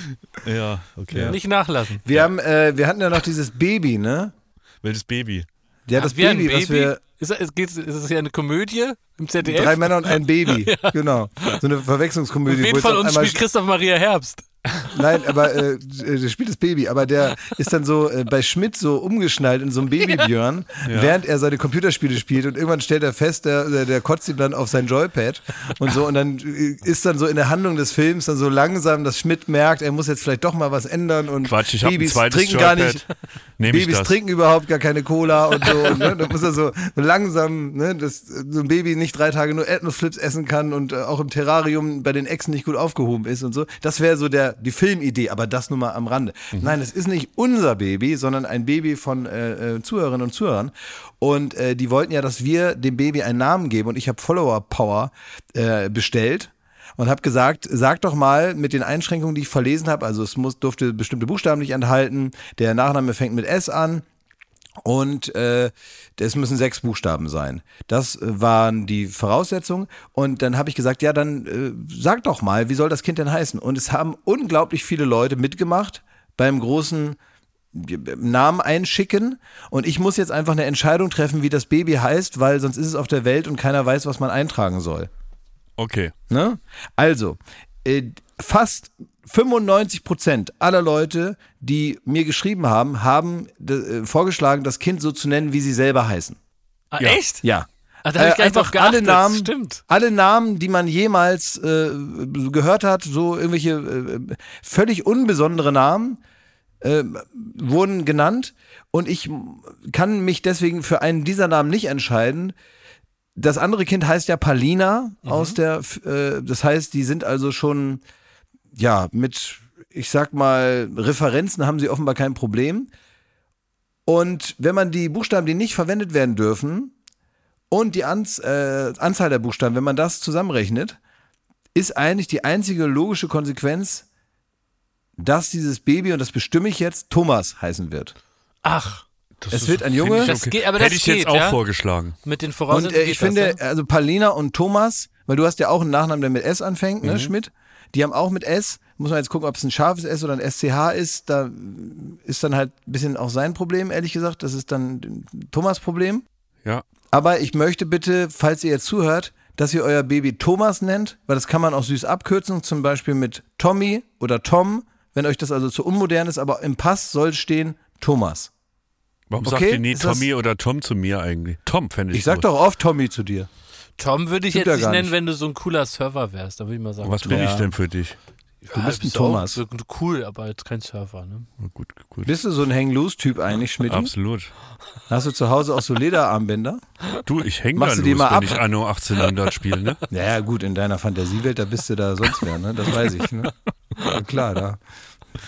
B: Ja, okay.
C: Nicht nachlassen.
A: Wir haben, äh, wir hatten ja noch dieses Baby, ne?
B: Wildes Baby.
A: Ja, das
C: ein
A: Baby, was wir.
C: Ist, das- ist, geht's- ist das hier eine Komödie im ZDF?
A: Drei Männer und ein Baby. *laughs* Genau. So eine Verwechslungskomödie.
C: Wen von
A: auf
C: uns spielt Christoph Maria Herbst?
A: Nein, aber äh, äh, der spielt das Baby, aber der ist dann so äh, bei Schmidt so umgeschnallt in so einem Babybjörn, *laughs* während er seine Computerspiele spielt und irgendwann stellt er fest, der, der, der kotzt ihm dann auf sein Joypad und so und dann äh, ist dann so in der Handlung des Films dann so langsam, dass Schmidt merkt, er muss jetzt vielleicht doch mal was ändern und
B: Quatsch, ich ein
A: Babys
B: zweites
A: trinken gar
B: Joypad.
A: nicht, *laughs*
B: Nehme ich
A: Babys trinken überhaupt gar keine Cola und so. Und, ne, da muss er so, so langsam, ne, dass so ein Baby nicht drei Tage nur Erdnussflips essen kann und äh, auch im Terrarium bei den Echsen nicht gut aufgehoben ist und so. Das wäre so der die Filmidee, aber das nur mal am Rande. Nein, es ist nicht unser Baby, sondern ein Baby von äh, äh, Zuhörerinnen und Zuhörern. Und äh, die wollten ja, dass wir dem Baby einen Namen geben. Und ich habe Follower Power äh, bestellt und habe gesagt, sag doch mal mit den Einschränkungen, die ich verlesen habe, also es muss, durfte bestimmte Buchstaben nicht enthalten, der Nachname fängt mit S an und äh, es müssen sechs Buchstaben sein. Das äh, waren die Voraussetzungen und dann habe ich gesagt, ja, dann äh, sag doch mal, wie soll das Kind denn heißen? Und es haben unglaublich viele Leute mitgemacht beim großen Namen einschicken und ich muss jetzt einfach eine Entscheidung treffen, wie das Baby heißt, weil sonst ist es auf der Welt und keiner weiß, was man eintragen soll.
B: Okay.
A: Ne? Also, äh, fast 95 Prozent aller Leute, die mir geschrieben haben, haben äh, vorgeschlagen, das Kind so zu nennen, wie sie selber heißen.
C: Ah,
B: Ja.
C: echt?
A: Ja.
C: Ah, da hab ich
A: Äh,
C: gar nicht drauf
A: einfach alle
C: geachtet.
A: Namen,
C: Stimmt.
A: alle Namen, die man jemals äh, gehört hat, so irgendwelche äh, völlig unbesondere Namen, äh, wurden genannt. Und ich kann mich deswegen für einen dieser Namen nicht entscheiden. Das andere Kind heißt ja Palina aus der, äh, das heißt, die sind also schon, ja, mit, ich sag mal, Referenzen haben sie offenbar kein Problem. Und wenn man die Buchstaben, die nicht verwendet werden dürfen, und die Anz äh, Anzahl der Buchstaben, wenn man das zusammenrechnet, ist eigentlich die einzige logische Konsequenz, dass dieses Baby, und das bestimme ich jetzt, Thomas heißen wird.
C: Ach,
B: Das
A: Es wird ein Junge.
B: ich
C: Das geht- aber das
B: Hätte ich jetzt
C: geht,
B: auch
C: ja?
B: vorgeschlagen.
C: mit den
A: Und
C: Voraussetzungen.
A: äh, ich
C: geht
A: finde,
C: das, ja?
A: also Palina und Thomas, weil du hast ja auch einen Nachnamen, der mit S anfängt,
C: Mhm.
A: ne, Schmidt? Die haben auch mit S. Muss man jetzt gucken, ob es ein scharfes S oder ein SCH ist. Da ist dann halt ein bisschen auch sein Problem, ehrlich gesagt. Das ist dann Thomas Problem.
B: Ja.
A: Aber ich möchte bitte, falls ihr jetzt zuhört, dass ihr euer Baby Thomas nennt, weil das kann man auch süß abkürzen, zum Beispiel mit Tommy oder Tom, wenn euch das also zu unmodern ist, aber im Pass soll stehen Thomas.
B: Warum
A: Okay,
B: sagt ihr nie Tommy oder Tom zu mir eigentlich? Tom fände ich
A: Ich sag
B: gut.
A: doch oft Tommy zu dir.
C: Tom würde ich
A: Stimmt
C: jetzt nicht nennen,
A: nicht.
C: wenn du so ein cooler Server wärst. Da würde ich mal sagen.
B: Was bin ich denn für dich?
A: Du bist ein Thomas.
C: Cool, aber jetzt kein Server. Ne?
B: Gut, gut.
A: Bist du so ein Hang-Loose-Typ eigentlich, Schmidt?
B: Absolut.
A: Hast du zu Hause auch so Lederarmbänder?
B: Du, ich hänge da
A: Machst du
B: los,
A: die mal
B: wenn
A: ab?
B: ich Anno 1800 spiele, ne? *laughs*
A: Ja, gut, in deiner Fantasiewelt, da bist du da sonst wer, ne? Das weiß ich, ne? Ja, klar, da.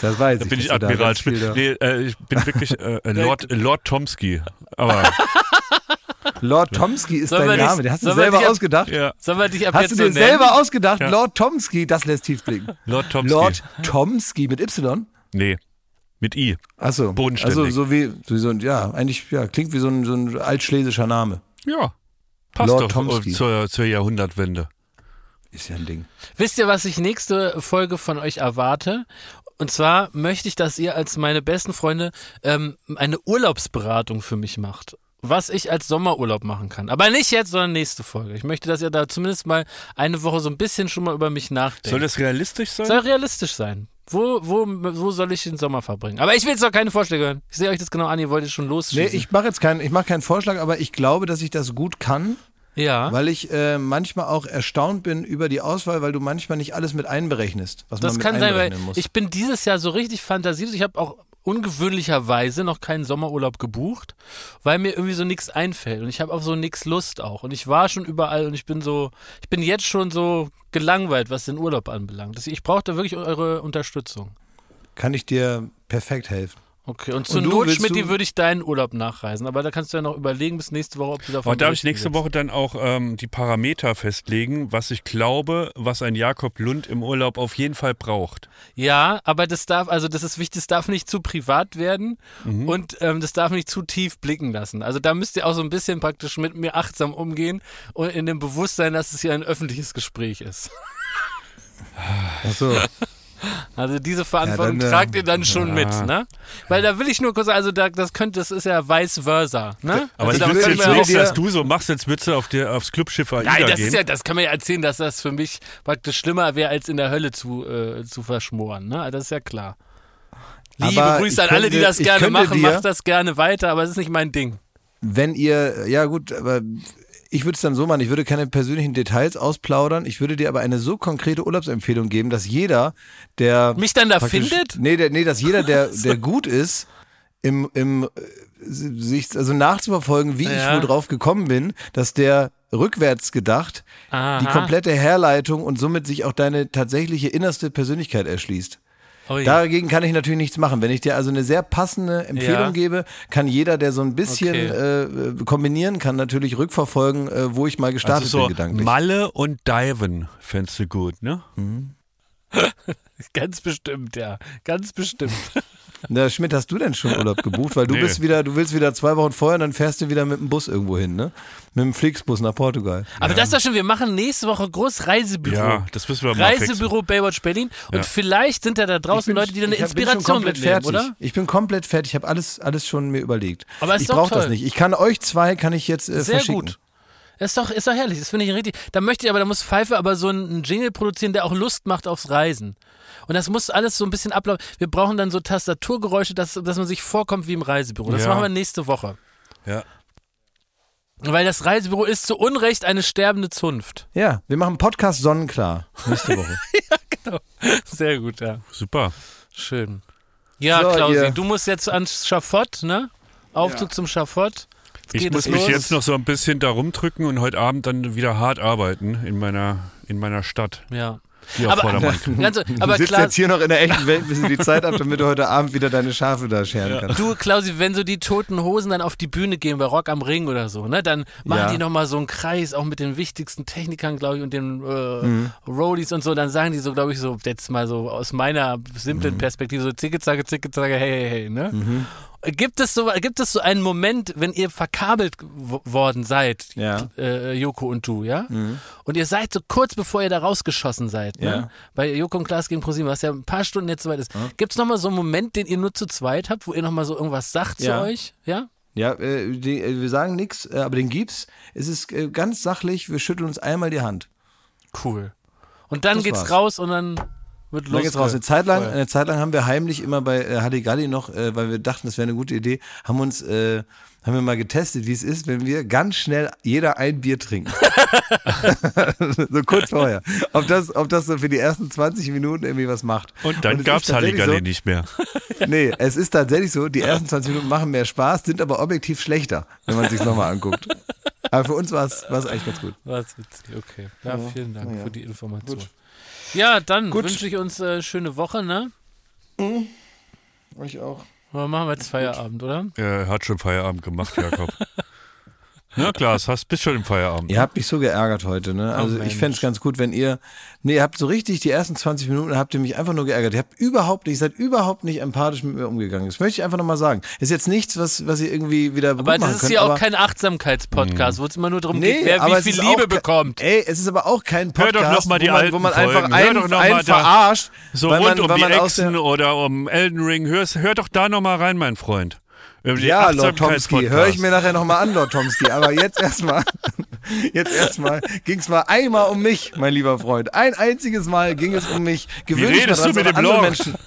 A: Das weiß
B: Da
A: ich.
B: bin ich
A: da
B: Admiral Schmidt.
A: da-
B: Nee, äh, ich bin wirklich äh, äh, Lord, Lord Tomsky. Aber *laughs*
A: Lord Tomsky ist dein
C: dich-
A: Name, den hast du selber
C: ab-
A: ausgedacht.
B: ja,
C: Sollen wir dich ab
A: Hast du dir selber ausgedacht?
B: Ja.
A: Lord Tomsky, das lässt tief blicken.
B: Lord Tomsky.
A: Lord Tomsky mit Y?
B: Nee, mit I.
A: Achso.
B: Bodenständig.
A: Also so wie, so wie so ein, ja, eigentlich, ja, klingt wie so ein, so ein altschlesischer Name.
B: Ja, passt
A: Lord
B: doch
A: Tomsky.
B: äh, zur, zur Jahrhundertwende.
A: Ist ja ein Ding.
C: Wisst ihr, was ich nächste Folge von euch erwarte? Und zwar möchte ich, dass ihr als meine besten Freunde ähm, eine Urlaubsberatung für mich macht. Was ich als Sommerurlaub machen kann. Aber nicht jetzt, sondern nächste Folge. Ich möchte, dass ihr da zumindest mal eine Woche so ein bisschen schon mal über mich nachdenkt.
B: Soll das realistisch sein?
C: Soll realistisch sein. Wo, wo, wo soll ich den Sommer verbringen? Aber ich will jetzt doch keine Vorschläge hören. Ich sehe euch das genau an, ihr wollt jetzt schon
A: Nee,
C: losschießen.
A: ich mache jetzt keinen, ich mache keinen Vorschlag, aber ich glaube, dass ich das gut kann.
C: ja.
A: Weil ich äh, manchmal auch erstaunt bin über die Auswahl, weil du manchmal nicht alles mit einberechnest, was
C: Das
A: man mit
C: kann sein, weil
A: einberechnen muss.
C: ich bin dieses Jahr so richtig fantasielos. Ich habe auch ungewöhnlicherweise noch keinen Sommerurlaub gebucht, weil mir irgendwie so nichts einfällt und ich habe auf so nichts Lust auch und ich war schon überall und ich bin so, ich bin jetzt schon so gelangweilt, was den Urlaub anbelangt. Ich brauchte wirklich eure Unterstützung.
A: Kann ich dir perfekt helfen.
C: Okay, und zur Not, Schmidt,
A: du-
C: würde ich deinen Urlaub nachreisen, aber da kannst du ja noch überlegen bis nächste Woche, ob du davon
B: Aber darf ich nächste
C: willst.
B: Woche dann auch ähm, die Parameter festlegen, was ich glaube, was ein Jakob Lund im Urlaub auf jeden Fall braucht?
C: Ja, aber das darf, also das ist wichtig, das darf nicht zu privat werden
B: Mhm.
C: und ähm, das darf nicht zu tief blicken lassen. Also da müsst ihr auch so ein bisschen praktisch mit mir achtsam umgehen und in dem Bewusstsein, dass es hier ein öffentliches Gespräch ist.
A: Achso.
C: Also diese Verantwortung
A: Ja, dann,
C: tragt ihr dann schon mit, ne? Weil da will ich nur kurz, also da, das könnte, das ist ja vice versa, ne?
B: Aber
C: also
B: ich wüsste jetzt nicht,
A: dir-
B: dass du so machst, würdest du auf der, aufs Clubschiff AIDA
C: Nein, das
B: gehen.
C: ist ja, das kann man ja erzählen, dass das für mich praktisch schlimmer wäre, als in der Hölle zu, äh, zu verschmoren, ne? Das ist ja klar. Liebe
A: Aber
C: Grüße an alle, die das gerne machen,
A: dir-
C: macht das gerne weiter, aber es ist nicht mein Ding.
A: Wenn ihr, ja gut, aber ich würde es dann so machen, ich würde keine persönlichen Details ausplaudern, ich würde dir aber eine so konkrete Urlaubsempfehlung geben, dass jeder, der
C: Mich dann da findet?
A: Nee, der, nee, dass jeder, der, *laughs* der gut ist, im, im äh, sich also nachzuverfolgen, wie
C: Ja.
A: ich wo drauf gekommen bin, dass der rückwärts gedacht
C: Aha.
A: die komplette Herleitung und somit sich auch deine tatsächliche innerste Persönlichkeit erschließt.
C: Ui.
A: Dagegen kann ich natürlich nichts machen. Wenn ich dir also eine sehr passende Empfehlung
C: Ja.
A: gebe, kann jeder, der so ein bisschen
C: Okay.
A: äh, kombinieren kann, natürlich rückverfolgen, äh, wo ich mal gestartet
B: also so
A: bin gedanklich.
B: Malle und Diven fändest du gut, ne? *laughs*
C: Ganz bestimmt, ja. Ganz bestimmt. *laughs*
A: Na, Schmidt, hast du denn schon Urlaub gebucht? Weil du
B: Nee.
A: bist wieder, du willst wieder zwei Wochen vorher, dann fährst du wieder mit dem Bus irgendwo hin, ne? Mit dem Flixbus nach Portugal.
C: Aber das ist doch schon, wir machen nächste Woche groß Reisebüro.
B: Ja, das wissen wir mal.
C: Reisebüro Baywatch Berlin. Und
B: Ja.
C: vielleicht sind ja da draußen Leute, die dann eine
A: ich bin
C: Inspiration mitnehmen,
A: fertig.
C: oder?
A: Ich bin komplett fertig. Ich habe alles, alles schon mir überlegt.
C: Aber ist
A: ich brauche das nicht. Ich kann euch zwei, kann ich jetzt äh,
C: Sehr
A: verschicken.
C: gut. Ist doch, ist doch herrlich, das finde ich richtig. Da möchte ich aber, da muss Pfeife aber so einen Jingle produzieren, der auch Lust macht aufs Reisen. Und das muss alles so ein bisschen ablaufen. Wir brauchen dann so Tastaturgeräusche, dass, dass man sich vorkommt wie im Reisebüro. Das
B: Ja.
C: machen wir nächste Woche.
B: Ja.
C: Weil das Reisebüro ist zu Unrecht eine sterbende Zunft.
A: Ja, wir machen Podcast Sonnenklar nächste Woche. *laughs*
C: Sehr gut, ja.
B: Super.
C: Schön. Ja,
A: So,
C: Klausi,
A: ihr-
C: du musst jetzt ans Schafott, ne? Aufzug zum Schafott. Jetzt
B: Ich muss mich
C: los.
B: jetzt noch so ein bisschen da rumdrücken und heute Abend dann wieder hart arbeiten in meiner, in meiner Stadt.
C: Ja.
B: Auf
C: Aber,
B: Vordermann. *laughs*
C: ganz, aber
A: du sitzt
C: klar,
A: jetzt hier noch in der echten Welt, bis du die Zeit ab, damit du heute Abend wieder deine Schafe da scheren kannst.
C: Du, Klausi, wenn so die toten Hosen dann auf die Bühne gehen bei Rock am Ring oder so, ne, dann machen
A: Ja.
C: die nochmal so einen Kreis, auch mit den wichtigsten Technikern, glaube ich, und den äh,
A: Mhm.
C: Roadies und so, dann sagen die so, glaube ich, so, jetzt mal so aus meiner simplen
A: Mhm.
C: Perspektive, so zicke, zacke, zicke, zacke, hey, hey, hey, ne? Gibt es so, gibt es so einen Moment, wenn ihr verkabelt worden seid,
A: Ja. Mhm.
C: äh, Joko und du, ja? Und ihr seid so kurz bevor ihr da rausgeschossen seid, ne?
A: Ja.
C: Bei Joko und Klaas gegen ProSieben, was ja ein paar Stunden jetzt soweit ist. Gibt es nochmal so einen Moment, den ihr nur zu zweit habt, wo ihr nochmal so irgendwas sagt
A: Ja.
C: zu euch? Ja?
A: Ja, äh, die, äh, wir sagen nichts, äh, aber den gibt's. Es ist äh, ganz sachlich, wir schütteln uns einmal die Hand.
C: Cool. Und dann
A: Das
C: geht's
A: war's.
C: raus und dann wird
A: Dann
C: los.
A: geht's raus. Eine Zeit lang, eine Zeit lang haben wir heimlich immer bei äh, Halligalli noch, äh, weil wir dachten, das wäre eine gute Idee, haben uns, äh, haben wir mal getestet, wie es ist, wenn wir ganz schnell jeder ein Bier trinken. *laughs* so kurz vorher. Ob das, ob das so für die ersten 20 Minuten irgendwie was macht.
B: Und dann
A: es
B: gab's
A: ist tatsächlich
B: Halligalli
A: so,
B: nicht mehr. *laughs*
A: Nee, es ist tatsächlich so, die ersten 20 Minuten machen mehr Spaß, sind aber objektiv schlechter, wenn man sich's nochmal anguckt. Aber für uns war es eigentlich ganz gut.
C: Was witzig, okay. Ja, vielen Dank für die Information. Ja, dann wünsche ich uns äh, schöne Woche, ne?
A: Ich auch.
C: Aber machen wir jetzt Feierabend, oder?
B: Er hat schon Feierabend gemacht, Jakob. *laughs* Na klar, hast bist schon im Feierabend.
A: Ihr habt mich so geärgert heute, ne? Also
C: Mensch.
A: ich fände es ganz gut, wenn ihr. Nee, ihr habt so richtig die ersten 20 Minuten habt ihr mich einfach nur geärgert. Ihr habt überhaupt nicht, ihr seid überhaupt nicht empathisch mit mir umgegangen. Das möchte ich einfach nochmal sagen. Ist jetzt nichts, was, was ihr irgendwie wieder
C: Aber das ist
A: könnt,
C: hier auch kein Achtsamkeitspodcast, wo es immer nur darum
A: Nee,
C: geht, wer
A: aber
C: wie viel Liebe
A: auch
C: bekommt.
A: Ey, es ist aber auch kein
B: Hör doch
A: Podcast,
B: noch mal die
A: wo man, wo man einfach
B: Hör
A: einen,
B: doch noch mal
A: einen
B: da-
A: verarscht.
B: So rund
A: man,
B: um die Echsen oder um Elden Ring. Hör, hör doch da noch mal rein, mein Freund.
A: Ja, Lord Tomsky, höre ich mir nachher nochmal an, Lord Tomsky. Aber jetzt erstmal, *laughs* jetzt erstmal ging es mal einmal um mich, mein lieber Freund. Ein einziges Mal ging es um mich. Gewöhn dich
B: redest
A: mal
B: du
A: dran,
B: mit dem Lord?
A: Menschen. *laughs*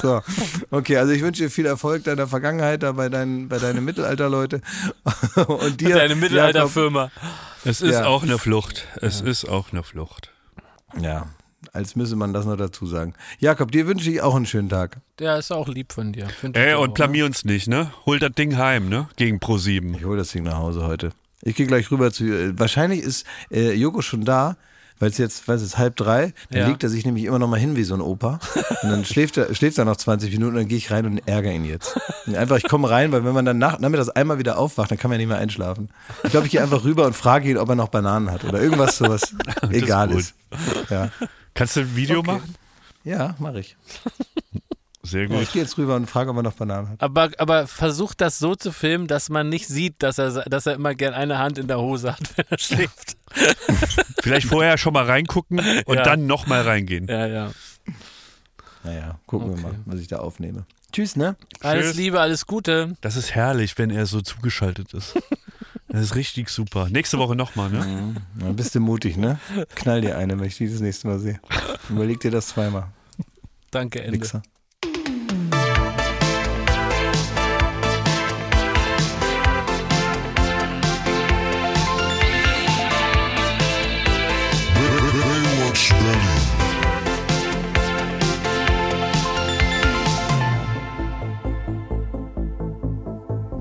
A: So, okay, also ich wünsche dir viel Erfolg deiner Vergangenheit da bei deinen, bei deinen Mittelalterleute. *laughs* Und dir,
C: Deine Mittelalterfirma.
B: Es ist
A: Ja.
B: auch eine Flucht. Es ist auch eine Flucht.
A: Ja, Als müsse man das noch dazu sagen. Jakob, dir wünsche ich auch einen schönen Tag.
C: Der ist auch lieb von dir.
B: Ey, und blamier uns nicht, ne? Hol das Ding heim, ne? Gegen Pro7.
A: Ich hole das Ding nach Hause heute. Ich gehe gleich rüber zu. Äh, wahrscheinlich ist äh, Joko schon da, weil es jetzt, weiß es halb drei. Dann
C: Ja.
A: legt er sich nämlich immer noch mal hin wie so ein Opa. Und dann schläft er, schläft er noch 20 Minuten und dann gehe ich rein und ärgere ihn jetzt. Und einfach, ich komme rein, weil wenn man dann nach, nachmittags einmal wieder aufwacht, dann kann man ja nicht mehr einschlafen. Ich glaube, ich gehe einfach rüber und frage ihn, ob er noch Bananen hat oder irgendwas sowas *laughs* egal
B: gut.
A: ist. Ja,
B: Kannst du ein Video machen?
A: ja mache ich. *laughs*
B: Sehr
A: Ja,
B: gut.
A: ich gehe jetzt rüber und frage, ob er noch Bananen hat.
C: Aber, aber versucht das so zu filmen, dass man nicht sieht, dass er, dass er immer gern eine Hand in der Hose hat, wenn er schläft. *laughs*
B: Vielleicht vorher schon mal reingucken und
C: Ja.
B: dann nochmal reingehen.
C: Ja, ja.
A: Naja, gucken wir mal, was ich da aufnehme. Tschüss, ne?
C: Alles
B: Tschüss.
C: Liebe, alles Gute.
B: Das ist herrlich, wenn er so zugeschaltet ist. *laughs* Das ist richtig super. Nächste Woche nochmal, ne?
A: Dann bist du mutig, ne? Knall dir eine, wenn ich die das nächste Mal sehe. Überleg dir das zweimal,
C: Danke, Ende.
A: Wichser.
D: Baywatch